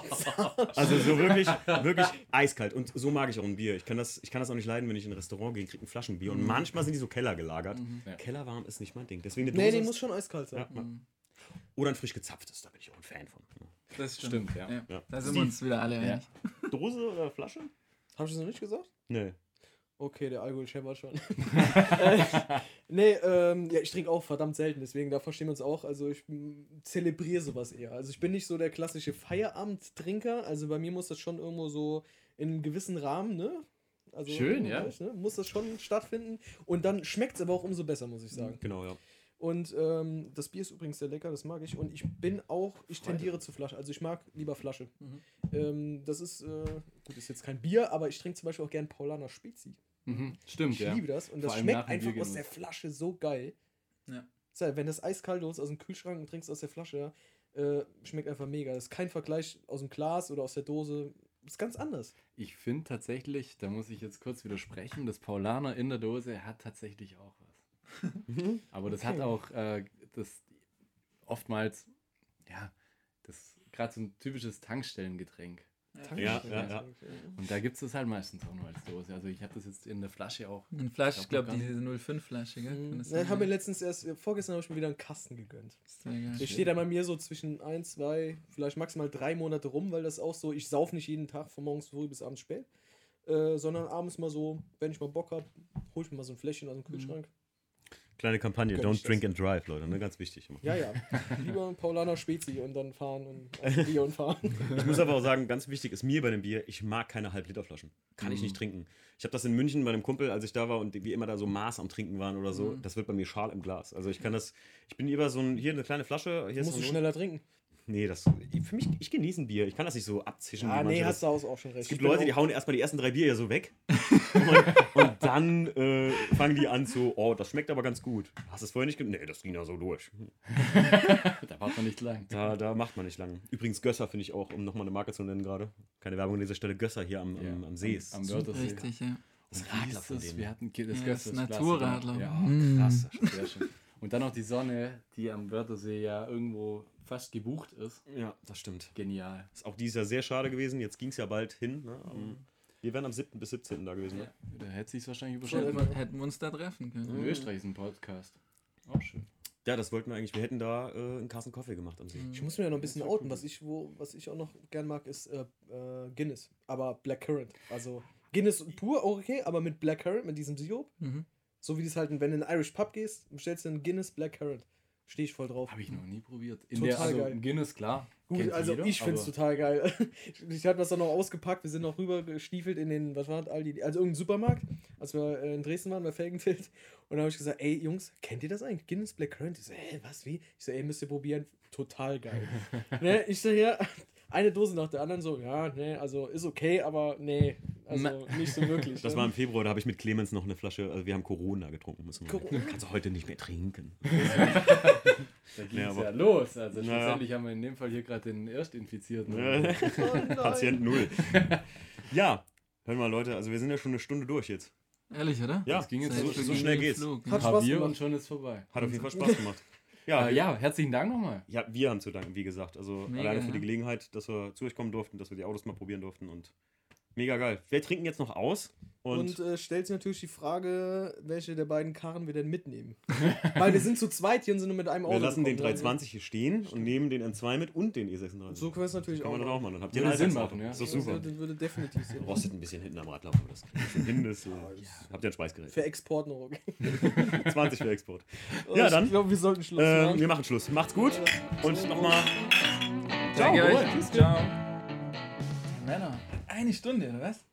also so wirklich, wirklich eiskalt. Und so mag ich auch ein Bier. Ich kann das, ich kann das auch nicht leiden, wenn ich in ein Restaurant gehe, kriege ein Flaschenbier. Und manchmal sind die so Keller gelagert. Ja. Kellerwarm ist nicht mein Ding. Deswegen eine Nee, Dose die ist- muss schon eiskalt sein. ja, ja. Oder ein frisch gezapftes, da bin ich auch ein Fan von. Das Stimmt, ja. Ja. Da sind wir uns wieder alle Ja. einig. Dose oder Flasche? Habe ich das noch nicht gesagt? Nee. Okay, der Alkohol scheppert schon. äh, nee, ähm, ja, ich trinke auch verdammt selten, deswegen da verstehen wir uns auch. Also ich zelebriere sowas eher. Also ich bin nicht so der klassische Feierabendtrinker. Also bei mir muss das schon irgendwo so in einem gewissen Rahmen, ne? Also, Schön, ja. Ne? Muss das schon stattfinden. Und dann schmeckt es aber auch umso besser, muss ich sagen. Genau, ja. Und ähm, das Bier ist übrigens sehr lecker, das mag ich. Und ich bin auch, ich tendiere zu Flasche. Also ich mag lieber Flasche. Mhm. Ähm, das ist, äh, gut, ist jetzt kein Bier, aber ich trinke zum Beispiel auch gern Paulaner Spezi. Mhm. Stimmt, Ich ja. liebe das und Vor das schmeckt einfach aus der Flasche so geil. Ja. Ja, wenn das eiskalt ist aus dem Kühlschrank und trinkst aus der Flasche, äh, schmeckt einfach mega. Das ist kein Vergleich aus dem Glas oder aus der Dose. ist ganz anders. Ich finde tatsächlich, da muss ich jetzt kurz widersprechen, das Paulaner in der Dose hat tatsächlich auch was. Aber das hat Okay. auch äh, das oftmals, ja, das gerade so ein typisches Tankstellengetränk. Ja, ja, ja. Und da gibt es das halt meistens auch nur als Dose. Also ich habe das jetzt in der Flasche auch. Eine Flasche, ich Ich glaub, glaube, diese 05-Flasche, gell? Mhm. Ja, sein? haben wir letztens erst, vorgestern habe ich mir wieder einen Kasten gegönnt. Der steht dann bei mir so zwischen ein, zwei, vielleicht maximal drei Monate rum, weil das auch so, ich sauf nicht jeden Tag von morgens früh bis abends spät, äh, sondern abends mal so, wenn ich mal Bock habe, hole ich mir mal so ein Fläschchen aus dem Kühlschrank. Kleine Kampagne, Gönn ich don't das. drink and drive, Leute, ne? Ganz wichtig. immer. Ja, ja. Lieber Paulaner Spezi und dann fahren und Bier und fahren. Ich muss aber auch sagen, ganz wichtig ist mir bei dem Bier, ich mag keine Halb-Liter-Flaschen. Kann ich Mhm. nicht trinken. Ich habe das in München bei einem Kumpel, als ich da war und wie immer da so Maß am Trinken waren oder so, Mhm. das wird bei mir schal im Glas. Also ich kann das, ich bin lieber so ein, hier eine kleine Flasche, hier Musst du schneller trinken. Nee, das, für mich, ich genieße ein Bier. Ich kann das nicht so abzischen. Ah, nee, hast du auch schon recht. Es gibt Leute, die hauen erstmal die ersten drei Bier ja so weg und, und dann äh, fangen die an zu, oh, das schmeckt aber ganz gut. Hast du es vorher nicht ge Nee, das ging ja so durch. Da braucht man nicht lang. Da, da macht man nicht lang. Übrigens, Gösser finde ich auch, um nochmal eine Marke zu nennen gerade. Keine Werbung an dieser Stelle. Gösser hier am, am, Ja, am See ist. am. Wörthersee. Richtig, ja. Das Radler ist von das? denen. Wir hatten das Ja, Gösser, Naturradler. Ja, Mm. Krass. sehr schön. Und dann noch die Sonne, die am Wörthersee ja irgendwo fast gebucht ist. Ja, das stimmt. Genial. Ist auch dieses Jahr sehr schade gewesen. Jetzt ging es ja bald hin. Ne? Am, wir wären am 7. bis 17. da gewesen. Ne? Ja, da hätte sich wahrscheinlich Hätten überschritten. wir, hätten wir uns da treffen können. In Österreich ist ein Podcast. Auch schön. Ja, das wollten wir eigentlich. Wir hätten da äh, einen Carsten Coffee gemacht am See. Ich muss mir ja noch ein bisschen outen. cool. Was ich, wo, was ich auch noch gern mag, ist äh, äh, Guinness. Aber Blackcurrant. Also Guinness pur, okay, aber mit Blackcurrant, mit diesem Sirup. Mhm. So wie das halt, wenn du in einen Irish Pub gehst, bestellst du einen Guinness Blackcurrant. Stehe ich voll drauf. Habe ich noch nie probiert. In Total der, also geil. Guinness, klar. Gut, also jeder, ich finde es total geil. Ich habe das dann noch ausgepackt. Wir sind noch rüber gestiefelt in den, was war das, Aldi, also irgendein Supermarkt, als wir äh, in Dresden waren, bei Felgenfeld. Und da habe ich gesagt, ey Jungs, kennt ihr das eigentlich? Guinness Black Currant? Ich so, hä, was, wie? Ich so, ey, müsst ihr probieren. Total geil. ne, ich so, ja, eine Dose nach der anderen so, ja, ne, also ist okay, aber nee, also nicht so wirklich. Das ne? war im Februar, da habe ich mit Clemens noch eine Flasche, also wir haben Corona getrunken, müssen. Corona. Kannst du heute nicht mehr trinken. Da ging Ja, es aber- ja los. Also Naja. schlussendlich haben wir in dem Fall hier gerade den Erstinfizierten. Oh. Patient null. ja, hör mal Leute, also wir sind ja schon eine Stunde durch jetzt. Ehrlich, oder? Ja, Das ging jetzt so, so schnell geht's. Flug, Hat ja. Spaß Bier gemacht. und schon ist vorbei. Hat auf jeden Fall Spaß gemacht. Ja, Äh, ja, herzlichen Dank nochmal. ja, wir haben zu danken, wie gesagt. Also Mega, alleine für die Gelegenheit, dass wir zu euch kommen durften, dass wir die Autos mal probieren durften und mega geil. Wir trinken jetzt noch aus und, Und, äh, stellt sich natürlich die Frage, welche der beiden Karren wir denn mitnehmen. Weil wir sind zu zweit hier und sind nur mit einem Auto. wir lassen den gekommen. 320 hier stehen und nehmen den N2 mit und den E36. So können wir es natürlich Kann auch machen. auch machen. Dann habt ihr Würde Sinn machen, ja. Ist doch Das super. würde, würde definitiv Sinn machen. Rostet ein bisschen hinten am Radlauf, das kriegt schon hin. Das, äh, Habt ihr ein Speisgerät. Für Export noch. Okay. 20 für Export. Ja, ich dann. glaube, wir sollten Schluss Äh, machen. wir machen Schluss. Macht's gut und nochmal. Ciao. euch. Ciao. Männer, eine Stunde, oder was?